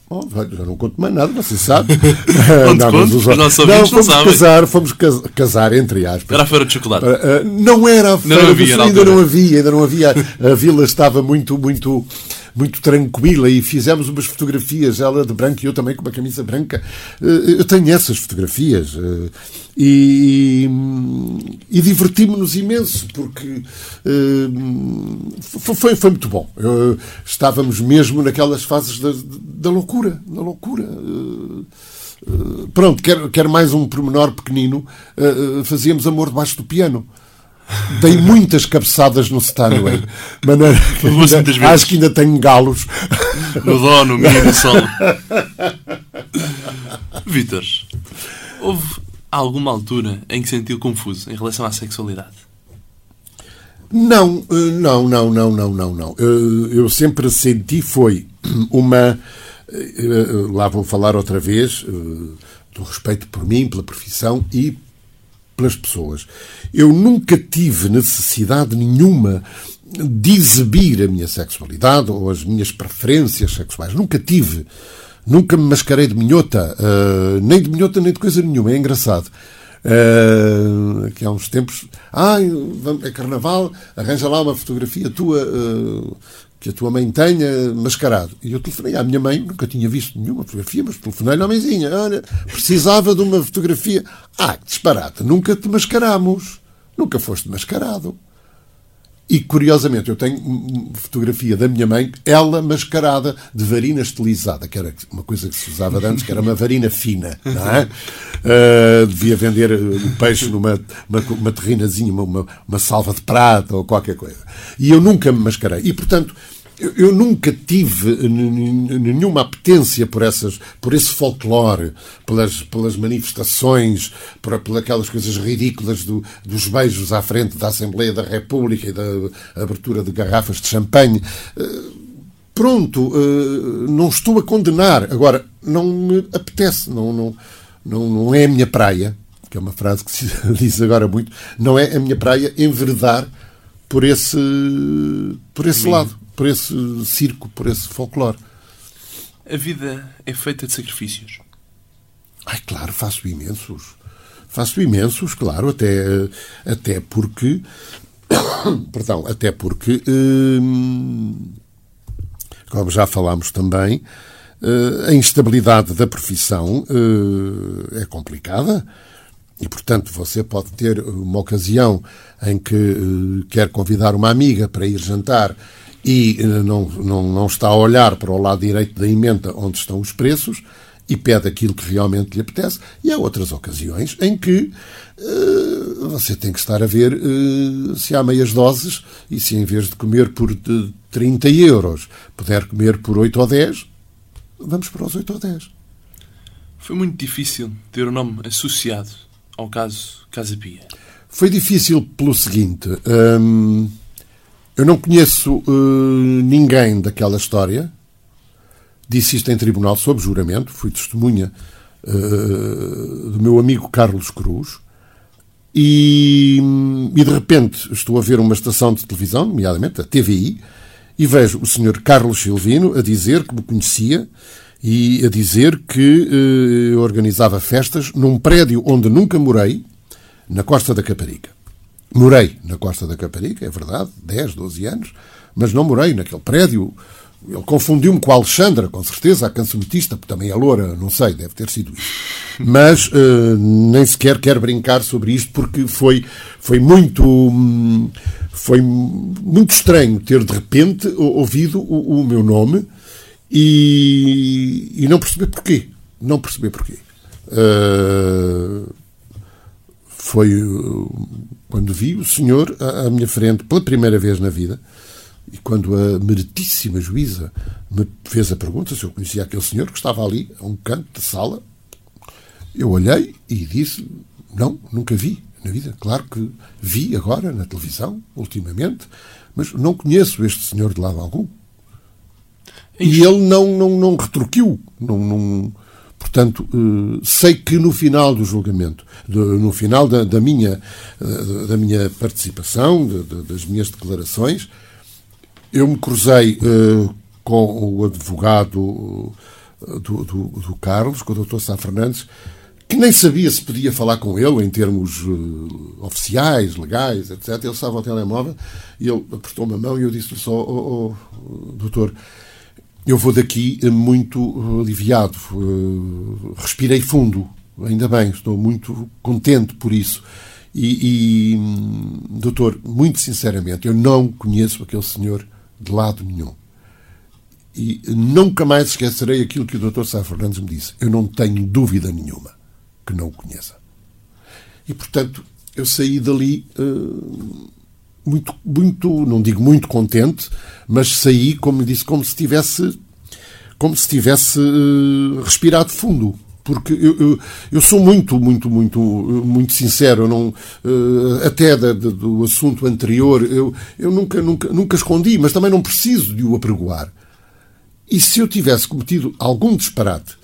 Oh, já não conto mais nada, você sabe. não, não, mas os, os nossos não, fomos não casar, fomos casar, entre aspas. Era a feira de chocolate. Uh, não era a feira não havia, ainda não havia, ainda não havia. A vila estava muito, muito muito tranquila e fizemos umas fotografias, ela de branco e eu também com uma camisa branca. Eh, eu tenho essas fotografias eh, e, e divertimos-nos imenso porque eh, foi, foi muito bom. Estávamos mesmo naquelas fases da, da loucura, da loucura. Pronto, quero, quero mais um pormenor pequenino. Fazíamos amor debaixo do piano. Dei muitas cabeçadas no Steinway. Maneira que ainda, acho que ainda tenho galos. No dó, no mi, no sol. Vítor, houve alguma altura em que sentiu confuso em relação à sexualidade? Não, eh, não, não, não, não, não, não. Eh, eu sempre senti foi uma. Eh, lá vou falar outra vez do respeito por mim, pela profissão e pelas pessoas. Eu nunca tive necessidade nenhuma de exibir a minha sexualidade ou as minhas preferências sexuais. Nunca tive. Nunca me mascarei de minhota, uh, nem de minhota nem de coisa nenhuma. É engraçado. Uh, que há uns tempos, ah, é carnaval, arranja lá uma fotografia tua uh, que a tua mãe tenha mascarado. E eu telefonei à minha mãe, nunca tinha visto nenhuma fotografia, mas telefonei-lhe à mãezinha. Olha, precisava de uma fotografia. Ah, disparate, nunca te mascaramos. Nunca foste mascarado. E, curiosamente, eu tenho uma fotografia da minha mãe, ela mascarada de varina estilizada, que era uma coisa que se usava antes, que era uma varina fina, não é? Uh, devia vender o peixe numa uma, uma terrinazinha, uma, uma salva de prata ou qualquer coisa. E eu nunca me mascarei. E, portanto, eu, nunca tive nenhuma apetência por essas, por esse folclore, pelas, pelas manifestações, por, por aquelas coisas ridículas do, dos beijos à frente da Assembleia da República e da abertura de garrafas de champanhe. Eh, pronto, eh, não estou a condenar. Agora, não me apetece, não, não, não, não é a minha praia, que é uma frase que se diz agora muito, não é a minha praia enveredar por esse, por esse lado por esse circo, por esse folclore. A vida é feita de sacrifícios. Ai, claro, faço imensos. Faço imensos, claro, até, até porque. perdão, até porque. Hum, como já falámos também, hum, a instabilidade da profissão hum, é complicada. E, portanto, você pode ter uma ocasião em que hum, quer convidar uma amiga para ir jantar e eh, não, não, não está a olhar para o lado direito da emenda onde estão os preços e pede aquilo que realmente lhe apetece. E há outras ocasiões em que uh, você tem que estar a ver uh, se há meias doses e se em vez de comer por de 30 euros puder comer por 8 ou 10, vamos para os 8 ou 10. Foi muito difícil ter o nome associado ao caso Casa Pia. Foi difícil pelo seguinte. Hum, eu não conheço uh, ninguém daquela história. Disse isto em tribunal sob juramento. Fui testemunha uh, do meu amigo Carlos Cruz. E, e, de repente estou a ver uma estação de televisão, nomeadamente a TVI, e vejo o senhor Carlos Silvino a dizer que me conhecia e a dizer que uh, organizava festas num prédio onde nunca morei, na Costa da Caparica. Morei na Costa da Caparica, é verdade, 10, 12 anos, mas não morei naquele prédio. Ele confundiu-me com a Alexandra, com certeza, a cancionetista, porque também é loura, não sei, deve ter sido isso. Mas uh, nem sequer quero brincar sobre isto, porque foi, foi muito. Foi muito estranho ter de repente ouvido o, o meu nome e, e, não perceber porquê. Não perceber porquê. Uh, foi quando vi o senhor à minha frente pela primeira vez na vida, E quando a meritíssima juíza me fez a pergunta se eu conhecia aquele senhor que estava ali, a um canto da sala, eu olhei e disse: Não, nunca vi na vida. Claro que vi agora na televisão, ultimamente, mas não conheço este senhor de lado algum. E ele não, não, não retruquiu. Não, não, portanto, eh, sei que no final do julgamento, no final da, da minha, eh, da minha participação, das minhas declarações, eu me cruzei uh, com o advogado do, do, do, Carlos, com o Dr. Sá Fernandes, que nem sabia se podia falar com ele em termos oficiais, legais, etc. Ele estava ao telemóvel e ele apertou-me a mão e eu disse-lhe só, oh, oh, doutor, eu vou daqui muito aliviado, uh, respirei fundo, ainda bem, estou muito contente por isso. E, e, doutor, muito sinceramente, eu não conheço aquele senhor de lado nenhum. E nunca mais esquecerei aquilo que o Dr. Sá Fernandes me disse. Eu não tenho dúvida nenhuma que não o conheça. E, portanto, eu saí dali uh, muito, muito, não digo muito contente, mas saí, como disse, como se tivesse, como se tivesse uh, respirado fundo porque eu, eu, eu, sou muito, muito, muito, muito sincero, não, uh, até da, do assunto anterior, eu, eu nunca, nunca, nunca escondi, mas também não preciso de o apregoar. E se eu tivesse cometido algum disparate,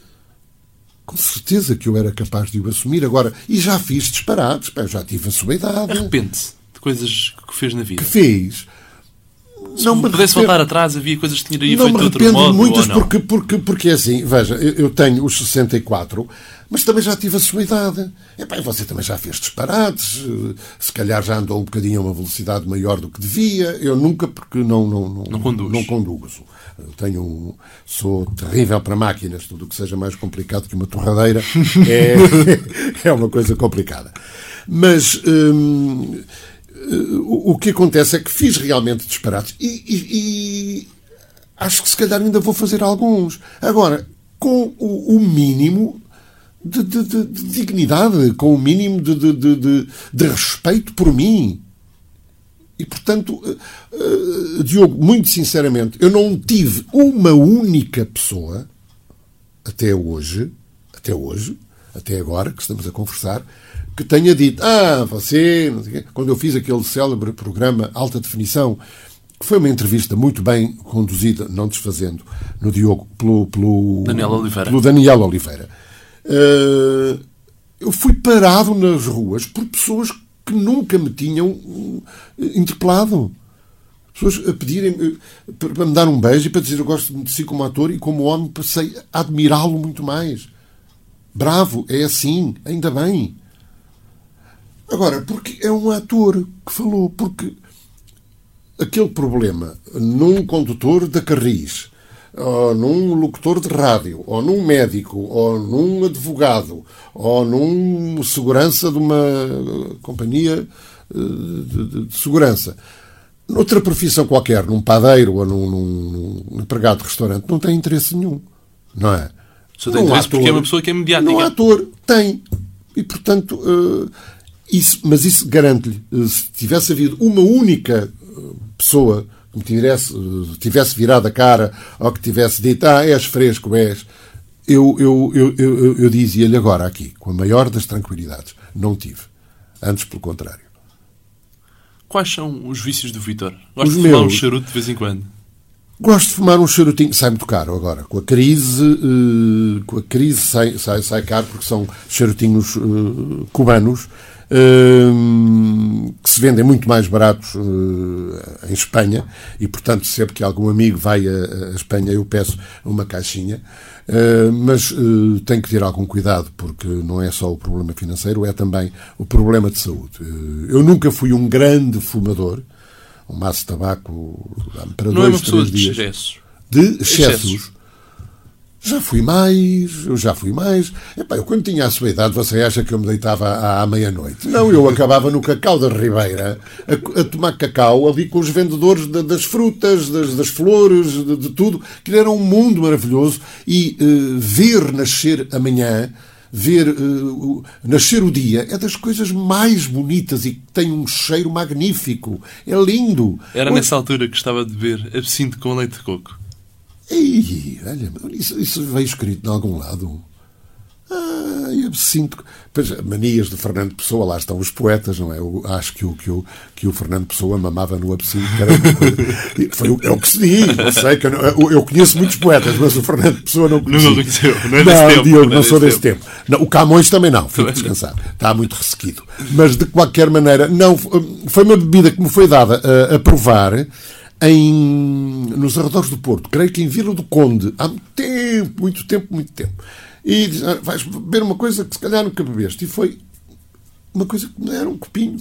com certeza que eu era capaz de o assumir agora. E já fiz disparates, já tive a sua idade. Arrepende-se de coisas que fez na vida. Que fez se não me pudesse voltar atrás, havia coisas que tinha feito de outro modo. muitas porque, porque, porque é assim, veja, eu, tenho os 64, mas também já tive a sua idade. Epá, você também já fez disparates, se calhar já andou um bocadinho a uma velocidade maior do que devia. Eu nunca, porque não, não, não, não, conduz. não conduzo. Eu tenho sou terrível para máquinas, tudo o que seja mais complicado que uma torradeira é, é uma coisa complicada. Mas. Hum, o que acontece é que fiz realmente disparates e, e, e, acho que se calhar ainda vou fazer alguns. Agora, com o, o mínimo de, de, de, de, dignidade, com o mínimo de, respeito por mim. E, portanto, uh, Diogo, muito sinceramente, eu não tive uma única pessoa, até hoje, até hoje, até agora que estamos a conversar, que tenha dito, ah, você, quando eu fiz aquele célebre programa Alta Definição, que foi uma entrevista muito bem conduzida, não desfazendo, no Diogo, pelo, pelo, Daniel, Oliveira. Pelo Daniel Oliveira. Uh, eu fui parado nas ruas por pessoas que nunca me tinham eh, interpelado. Pessoas a pedirem eh, para me dar um beijo e para dizer eu gosto de si como ator e como homem passei a admirá-lo muito mais. Bravo, é assim, ainda bem. Agora, porque é um ator que falou, porque aquele problema num condutor da Carris, ou num locutor de rádio, ou num médico, ou num advogado, ou num segurança de uma companhia eh, de, de, de segurança, noutra profissão qualquer, num padeiro ou num, num, num empregado de restaurante, não tem interesse nenhum. Não é? Só tem interesse ator, porque é uma pessoa que é mediática. Não ator, tem. E, portanto, uh, isso, mas isso garante-lhe, eh, se tivesse havido uma única eh, pessoa que me tivesse, eh, tivesse virado a cara ou que tivesse dito, ah, és fresco, és, eu, eu, eu, eu, eu dizia-lhe agora aqui, com a maior das tranquilidades, não tive. Antes, pelo contrário. Quais são os vícios do Vitor? Gosto os de fumar meus... um charuto de vez em quando. Gosto de fumar um charutinho, sai muito caro agora. Com a crise, uh, com a crise sai, sai, sai caro porque são charutinhos uh, cubanos que se vendem muito mais baratos eh, em Espanha e, portanto, sempre que algum amigo vai a, Espanha eu peço uma caixinha. Eh, mas eh, tem que ter algum cuidado porque não é só o problema financeiro, é também o problema de saúde. eu nunca fui um grande fumador, um maço de tabaco para não dois, é uma três dias. De excessos. De excessos. excessos já fui mais, eu já fui mais. Epá, eu quando tinha a sua idade, você acha que eu me deitava à, à meia-noite? Não, eu acabava no Cacau da Ribeira a, a tomar cacau ali com os vendedores de, das frutas, das, das flores, de, de, tudo, que era um mundo maravilhoso. E uh, ver nascer amanhã ver uh, nascer o dia é das coisas mais bonitas e tem um cheiro magnífico. É lindo. Era nessa altura que estava de beber absinto com leite de coco. Ei, olha, isso, isso veio escrito de algum lado. Ah, eu sinto. Pois, manias de Fernando Pessoa, lá estão os poetas, não é? Eu acho que o, que o, que o Fernando Pessoa mamava no absinto, Foi o, é o que se diz, não sei. Que eu, eu, conheço muitos poetas, mas o Fernando Pessoa não conhecia. Não conheceu, não é desse não, tempo. Diogo, não, não sou desse tempo. tempo. Não, o Camões também não, fico descansado. Está muito ressequido. Mas, de qualquer maneira, não, foi uma bebida que me foi dada a, a provar em, nos arredores do Porto, creio que em Vila do Conde, há muito tempo, muito tempo, muito tempo. E diz, ah, vais beber uma coisa que se calhar nunca bebeste. E foi uma coisa que era um copinho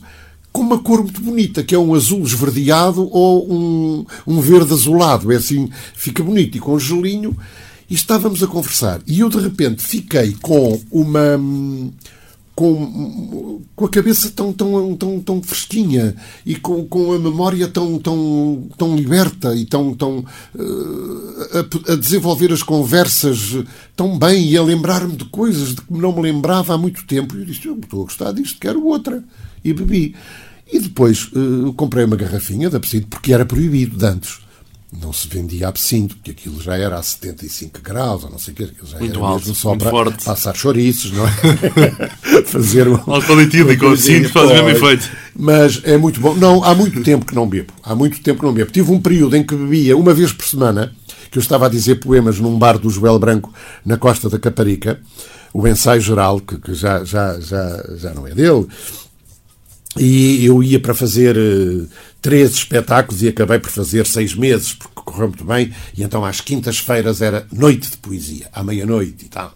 com uma cor muito bonita, que é um azul esverdeado ou um, um verde azulado. É assim, fica bonito. E com um gelinho. E estávamos a conversar. E eu, de repente, fiquei com uma com, com a cabeça tão, tão, tão, tão fresquinha e com, com a memória tão, tão, tão liberta e tão, tão uh, a, a, desenvolver as conversas tão bem e a lembrar-me de coisas de que não me lembrava há muito tempo. E eu disse, eu estou a gostar disto, quero outra. E bebi. E depois uh, comprei uma garrafinha de absinto, porque era proibido de antes não se vendia absinto, porque aquilo já era a 75 graus, ou não sei o quê, aquilo já muito era alto, mesmo só para forte. passar chouriços, não é? Fazer um... Etílico com absinto faz o mesmo efeito. Mas é muito bom. Não, há muito tempo que não bebo. Há muito tempo que não bebo. Tive um período em que bebia uma vez por semana, que eu estava a dizer poemas num bar do Joel Branco, na costa da Caparica, o ensaio geral, que, que já, já, já, já não é dele, e eu ia para fazer uh, três espetáculos e acabei por fazer seis meses, porque correu muito bem. E então às quintas-feiras era noite de poesia, à meia-noite e tal.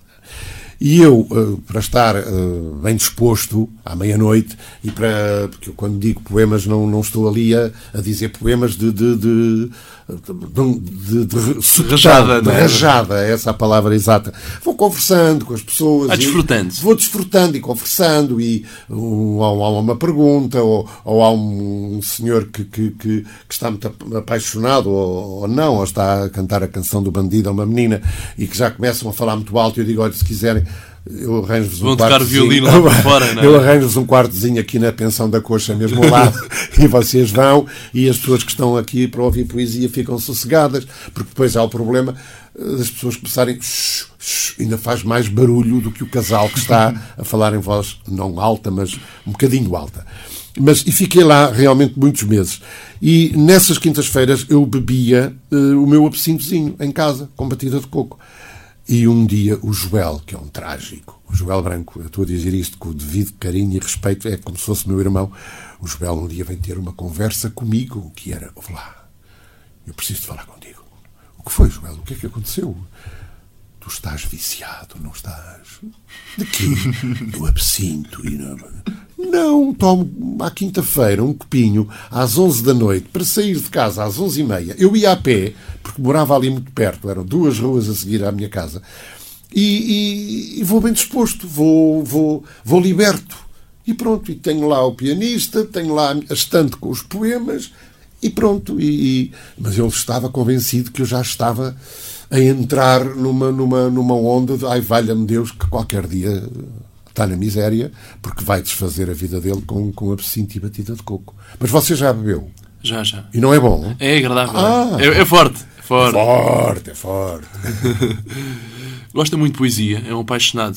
E eu, uh, para estar uh, bem disposto à meia-noite, e para. Porque eu, quando digo poemas, não, não estou ali a, a dizer poemas de, de, de de, de, de, rajada, de rajada, é essa a palavra exata. Vou conversando com as pessoas. Ah, desfrutando. Vou desfrutando e conversando, e um, há uma pergunta, ou, ou há um senhor que, que, que, que está muito apaixonado, ou, ou, não, ou está a cantar a canção do bandido a uma menina, e que já começam a falar muito alto, e eu digo, olha, se quiserem eu arranjo-vos um tocar violino lá fora, não é? Eu arranjo-vos um quartozinho aqui na pensão da coxa, mesmo ao lado, e vocês vão, e as pessoas que estão aqui para ouvir poesia ficam sossegadas, porque depois há o problema eh, das pessoas começarem. Shh, shh, ainda faz mais barulho do que o casal que está a falar em voz não alta, mas um bocadinho alta. Mas, e fiquei lá realmente muitos meses. E nessas quintas-feiras eu bebia uh, o meu absintozinho em casa, com batida de coco. E um dia o Joel, que é um trágico, o Joel Branco, eu estou a dizer isto com o devido carinho e respeito, é como se fosse meu irmão. O Joel um dia vem ter uma conversa comigo, que era, ouve lá, eu preciso de falar contigo. O que foi, Joel? O que é que aconteceu? Tu estás viciado, não estás? De quê? Do absinto e não... Não, tomo à quinta-feira um copinho às 11 da noite para sair de casa às 11 e meia. Eu ia a pé, porque morava ali muito perto, eram duas ruas a seguir à minha casa, e, e, e vou bem disposto, vou, vou, vou liberto. E pronto, e tenho lá o pianista, tenho lá a estante com os poemas, e pronto. E, e, mas ele estava convencido que eu já estava a entrar numa, numa, numa onda de ai, valha-me Deus, que qualquer dia está na miséria, porque vai desfazer a vida dele com, com absinto e batida de coco. Mas você já bebeu? Já, já. E não é bom? É agradável. Ah, é, é, forte. É forte. É forte, é forte. Gosta muito de poesia, é um apaixonado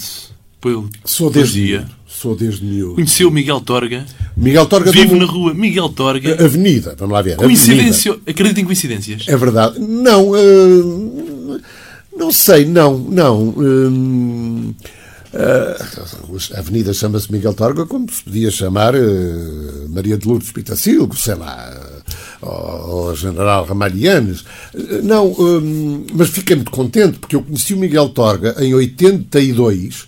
pelo sou desde poesia. Sou desde miúdo. Conheceu Miguel Torga. Miguel Torga Vive na rua Miguel Torga. Avenida, vamos lá ver. Coincidência. Acredita em coincidências? É verdade. Não, uh, não sei, não, não. Uh, Uh, a avenida chama-se Miguel Torga, como se podia chamar uh, Maria de Lourdes Pitacilgo, sei lá, uh, ou, General Ramalhianes. não, um, mas fiquei muito contente, porque eu conheci o Miguel Torga em 82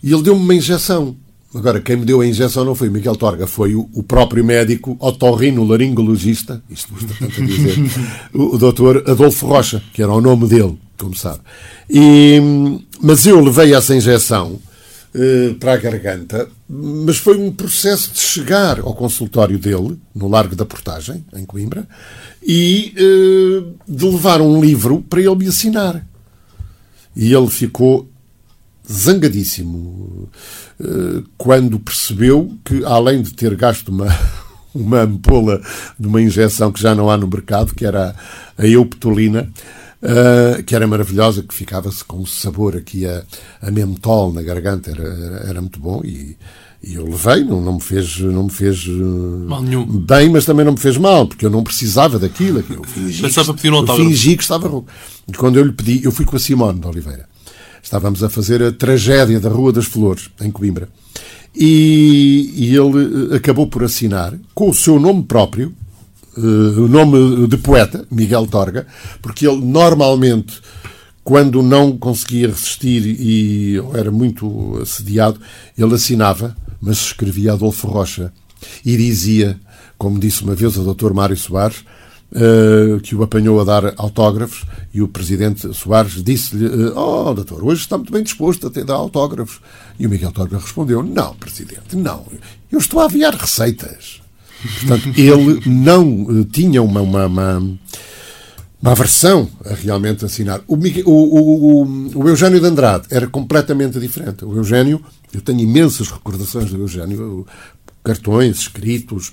e ele deu-me uma injeção. Agora, quem me deu a injeção não foi o Miguel Torga, foi o, próprio médico otorrino laringologista, isto custa tanto a dizer, o, o doutor Adolfo Rocha, que era o nome dele, como sabe. E, mas eu levei essa injeção eh, para a garganta, mas foi um processo de chegar ao consultório dele, no Largo da Portagem, em Coimbra, e eh, de levar um livro para ele me assinar. E ele ficou zangadíssimo uh, quando percebeu que, além de ter gasto uma, uma ampola de uma injeção que já não há no mercado, que era a euptolina, uh, que era maravilhosa, que ficava-se com um sabor aqui a, a mentol na garganta, era, era, era muito bom e, e eu levei, não, não me fez, não me fez uh, bem, mas também não me fez mal, porque eu não precisava daquilo. Eu fingi, autógrafo. Eu fingi que estava rouco. E quando eu lhe pedi, eu fui com a Simone de Oliveira. Estávamos a fazer a tragédia da Rua das Flores, em Coimbra. E, e ele uh, acabou por assinar, com o seu nome próprio, uh, o nome de poeta, Miguel Torga, porque ele normalmente quando não conseguia resistir e era muito assediado, ele assinava mas escrevia Adolfo Rocha e dizia, como disse uma vez o Dr. Mário Soares, uh, que o apanhou a dar autógrafos e o presidente Soares disse-lhe: uh, Oh, doutor, hoje está muito bem disposto a ter dar autógrafos. E o Miguel Torga respondeu: Não, presidente, não, eu estou a aviar receitas. Portanto, ele não uh, tinha uma, uma, uma, uma, aversão a realmente assinar. O, o, o, o Eugênio de Andrade era completamente diferente. O Eugênio eu tenho imensas recordações do Eugênio, cartões escritos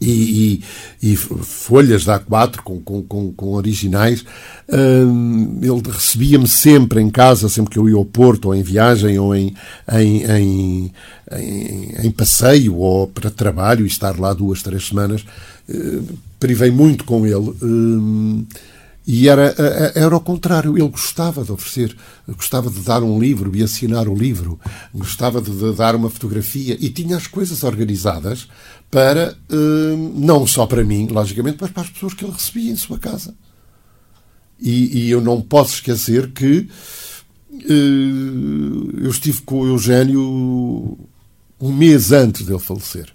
e, e, e folhas da A4 com, com, com, com originais. Hum, ele recebia-me sempre em casa, sempre que eu ia ao Porto, ou em viagem, ou em, em, em, em, em passeio, ou para trabalho, e estar lá duas, três semanas. Hum, privei muito com ele. Hum, e era, era o contrário, ele gostava de oferecer, gostava de dar um livro e assinar o livro, gostava de, dar uma fotografia e tinha as coisas organizadas para, hum, não só para mim, logicamente, mas para as pessoas que ele recebia em sua casa. E, e eu não posso esquecer que hum, eu estive com o Eugênio um mês antes dele falecer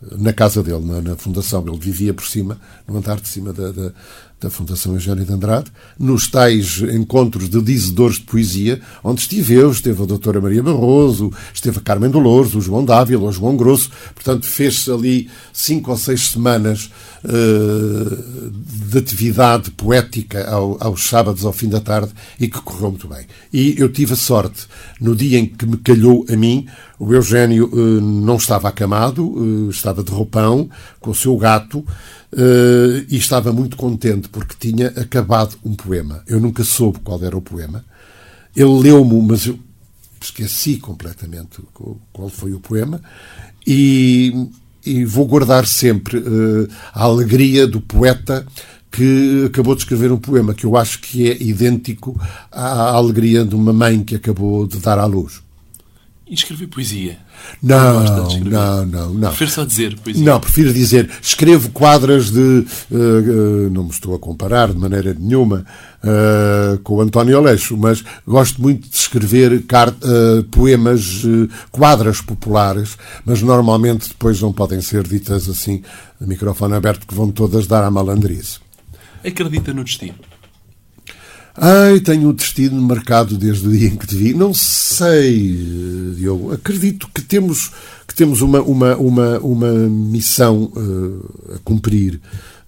na casa dele, na, na, fundação. Ele vivia por cima, no andar de cima da, da, da Fundação Eugênio de Andrade, nos tais encontros de dizedores de poesia, onde estive eu, esteve a doutora Maria Barroso, esteve a Carmen Dolores, o João Dávila, o João Grosso, portanto fez-se ali cinco ou seis semanas uh, de atividade poética ao, aos sábados ao fim da tarde e que correu muito bem. E eu tive a sorte, no dia em que me calhou a mim, o Eugênio uh, não estava acamado, uh, estava de roupão, com o seu gato, uh, e estava muito contente porque tinha acabado um poema. Eu nunca soube qual era o poema. Ele leu-me, mas eu esqueci completamente qual foi o poema. E, e vou guardar sempre a alegria do poeta que acabou de escrever um poema que eu acho que é idêntico à alegria de uma mãe que acabou de dar à luz. E escrever poesia? Não, não, não, não. Prefiro só dizer poesia? Não, prefiro dizer. Escrevo quadras de. Uh, uh, não me estou a comparar de maneira nenhuma uh, com o António Aleixo, mas gosto muito de escrever poemas, quadras populares, mas normalmente depois não podem ser ditas assim, de microfone aberto, que vão todas dar à malandrice. Acredita no destino? Ai, tenho o destino marcado desde o dia em que te vi. Não sei, Diogo. Acredito que temos, que temos uma, uma, uma, uma missão uh, a cumprir.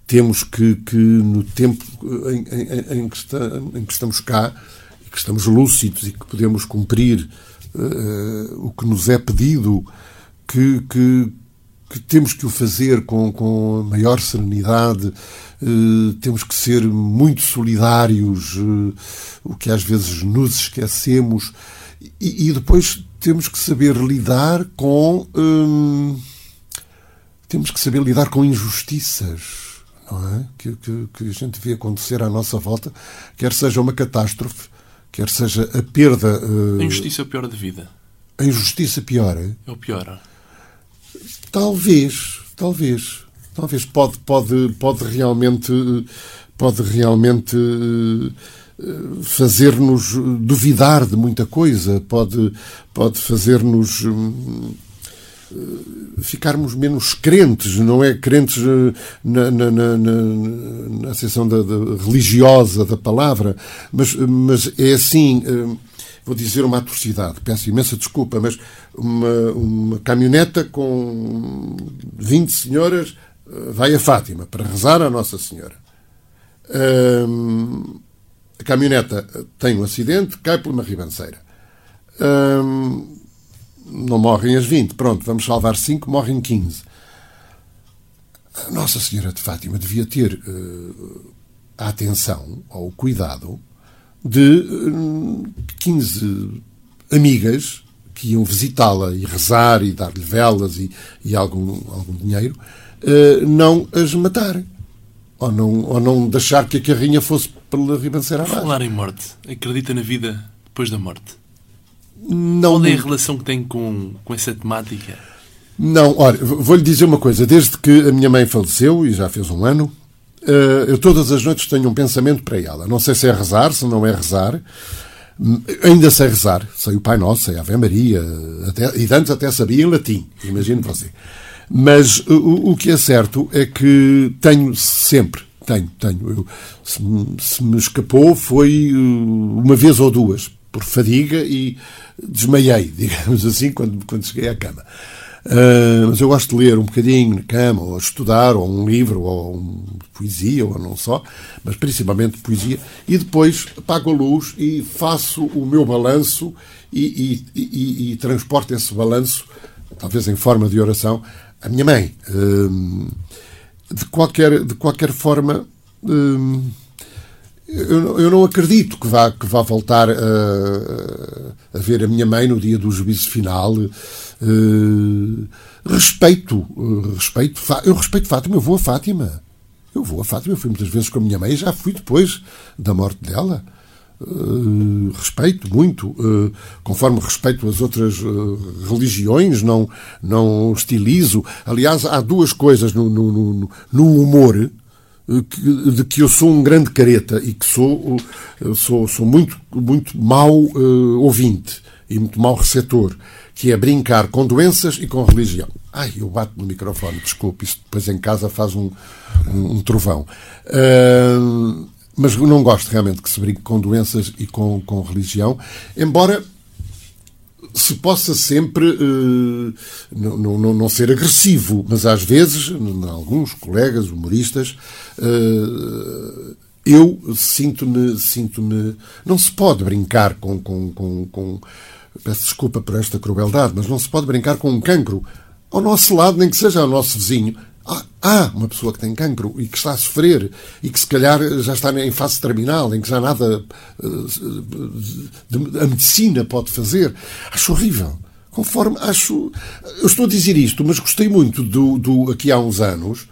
Temos que, que no tempo em, em, em, que está, em, que estamos cá, que estamos lúcidos e que podemos cumprir uh, o que nos é pedido, que, que, que temos que o fazer com, com maior serenidade, eh, temos que ser muito solidários, eh, o que às vezes nos esquecemos, e, e depois temos que saber lidar com. Hum, temos que saber lidar com injustiças, não é? Que, que, que a gente vê acontecer à nossa volta, quer seja uma catástrofe, quer seja a perda. a injustiça é o pior da vida. A injustiça piora? É o pior. Talvez, talvez, talvez pode, pode, pode realmente, pode realmente eh, fazer-nos duvidar de muita coisa, pode, pode fazer-nos eh, ficarmos menos crentes, não é? Crentes eh, na, na, na, na, na da, da, religiosa da palavra, mas, mas é assim vou dizer uma atrocidade, peço imensa desculpa, mas uma, uma caminhoneta com 20 senhoras eh, vai a Fátima para rezar a Nossa Senhora. a caminhoneta tem um acidente, cai por uma ribanceira. hum, não morrem as 20. Pronto, vamos salvar 5, morrem 15. Nossa Senhora de Fátima devia ter uh, a atenção ou o cuidado de uh, 15 amigas que iam visitá-la e rezar e dar-lhe velas e, e algum, algum dinheiro, não as matarem. Ou não, ou não deixar que a carrinha fosse pela ribanceira abaixo. Falar em morte. Acredita na vida depois da morte? Não, Qual é a relação que tem com, com essa temática? Não, olha, vou-lhe dizer uma coisa. Desde que a minha mãe faleceu, e já fez um ano, eh, eu todas as noites tenho um pensamento para ela. Não sei se é rezar, se não é rezar. Ainda sei rezar. Sei o Pai Nosso, sei a Ave Maria. Até, e antes até sabia em latim. Imagino você. Mas o, o que é certo é que tenho sempre, tenho, tenho. Eu, se, se me escapou foi uma vez ou duas, por fadiga e desmaiei, digamos assim, quando, quando cheguei à cama. Uh, mas eu gosto de ler um bocadinho na cama, ou estudar, ou um livro, ou um, poesia, ou não só, mas principalmente poesia, e depois apago a luz e faço o meu balanço e, e, e, e transporto esse balanço, talvez em forma de oração, à minha mãe. Uh, de, qualquer, de qualquer forma. Uh, eu, eu, não acredito que vá, que vá voltar a, a, ver a minha mãe no dia do juízo final. Uh, respeito, uh, respeito, eu respeito Fátima, eu vou a Fátima. Eu vou a Fátima, eu fui muitas vezes com a minha mãe já fui depois da morte dela. Uh, respeito muito, conforme respeito as outras religiões, não, não hostilizo. Aliás, há duas coisas no, no, no, no humor de que eu sou um grande careta e que sou, sou, sou muito, muito mau uh, ouvinte e muito mau receptor, que é brincar com doenças e com religião. Ai, eu bato no microfone, desculpe, isto depois em casa faz um, um, um trovão. Uh, mas não gosto realmente que se brinque com doenças e com, com religião, embora se possa sempre uh, não, não, não, ser agressivo, mas às vezes, alguns colegas humoristas, uh, eu sinto-me. sinto-me Não se pode brincar com, com, com, com. Peço desculpa por esta crueldade, mas não se pode brincar com um cancro ao nosso lado, nem que seja ao nosso vizinho há uma pessoa que tem cancro e que está a sofrer e que se calhar já está em fase terminal, em que já nada eh, a medicina pode fazer. Acho horrível. Conforme acho. Eu estou a dizer isto, mas gostei muito do, do aqui há uns anos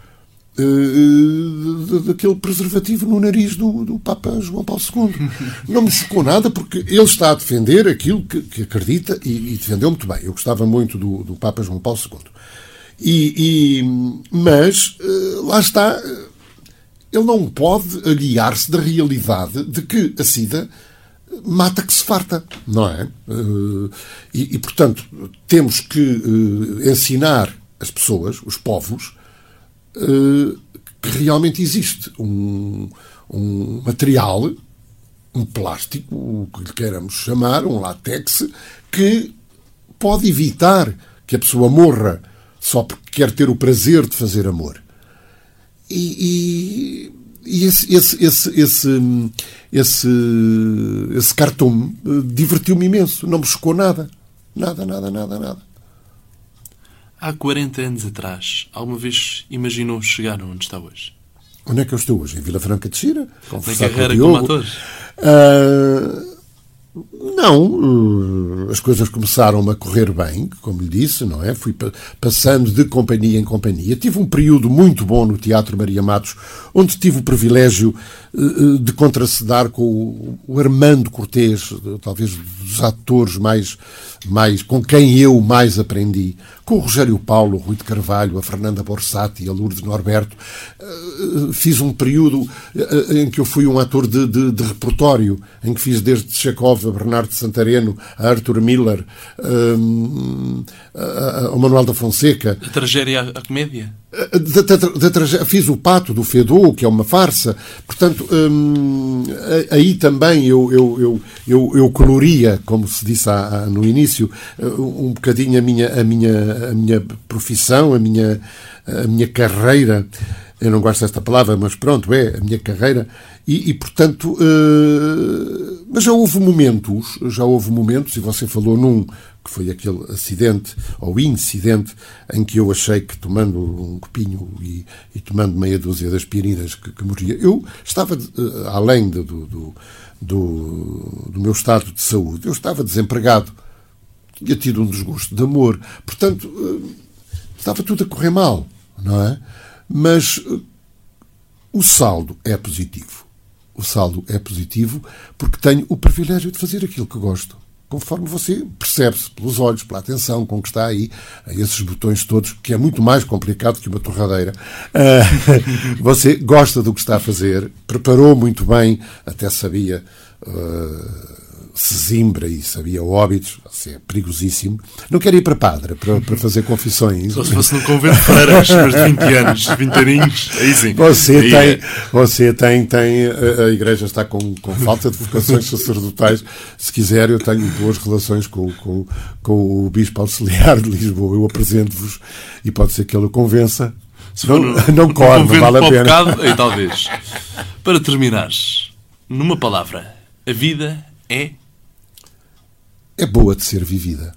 uh, daquele preservativo no nariz do, do Papa João Paulo II. Não me chocou nada porque ele está a defender aquilo que, que acredita e, e, defendeu muito bem. Eu gostava muito do, do Papa João Paulo II. E, e, mas, eh, lá está, ele não pode aliar-se da realidade de que a SIDA mata que se farta, não é? Eh, e, e portanto, temos que eh, ensinar as pessoas, os povos, que realmente existe um, um material, um plástico, o que lhe queiramos chamar, um látex, que pode evitar que a pessoa morra só porque quer ter o prazer de fazer amor. E, e, e esse, esse, esse, esse, esse, esse cartoon eh, divertiu-me imenso. Não me chocou nada. Nada, nada, nada, nada. Há 40 anos atrás, alguma vez imaginou chegar onde está hoje? Onde é que eu estou hoje? Em Vila Franca de Xira? Na carreira como ator? Uh, não, eh, as coisas começaram a correr bem, como lhe disse, não é? Fui passando de companhia em companhia. Tive um período muito bom no Teatro Maria Matos, onde tive o privilégio eh, eh, de contracenar com o Armando Cortês, talvez dos atores mais, mais com quem eu mais aprendi com o Rogério Paulo, o Rui de Carvalho, a Fernanda Borsati, a Lourdes Norberto. Eh, fiz um período eh, em que eu fui um ator de, de, de repertório, em que fiz desde Chekhov a Bernardo Santareno, a Arthur Miller, um, a, a, Manuel da Fonseca. A tragédia à comédia? Da, da, da, fiz o Pato do Fedô, que é uma farsa. Portanto, hum, aí também eu, eu, eu, eu, coloria, como se disse no início, eh, um bocadinho a minha, a minha, a minha profissão, a minha, a minha carreira. eu não gosto desta palavra, mas pronto, é a minha carreira, e, e portanto, uh, mas já houve momentos, já houve momentos, e você falou num, que foi aquele acidente, ou incidente, em que eu achei que tomando um copinho e, e tomando meia dúzia de aspirinas que, que morria. Eu estava, uh, além do, do, do, do meu estado de saúde, eu estava desempregado, tinha tido um desgosto de amor, portanto, uh, estava tudo a correr mal, não é? Mas uh, o saldo é positivo. O saldo é positivo porque tenho o privilégio de fazer aquilo que gosto. Conforme você percebe-se pelos olhos, pela atenção com que está aí, esses botões todos, que é muito mais complicado que uma torradeira. Uh, você gosta do que está a fazer, preparou muito bem, até sabia. Uh, Sesimbra e sabia óbitos, assim, é perigosíssimo. Não quero ir para padre para, para fazer confissões. Só se fosse num convento de freiras, mas de 20 anos, 20 aninhos, aí sim. Você aí tem, é. você tem, tem, a, igreja está com, com falta de vocações sacerdotais. Se quiser, eu tenho boas relações com, com, com o Bispo Auxiliar de Lisboa. Eu apresento-vos e pode ser que ele o convença. Se não, no- não no corre, não vale a pena. pecado, aí talvez. Para terminares, numa palavra, a vida é É boa de ser vivida.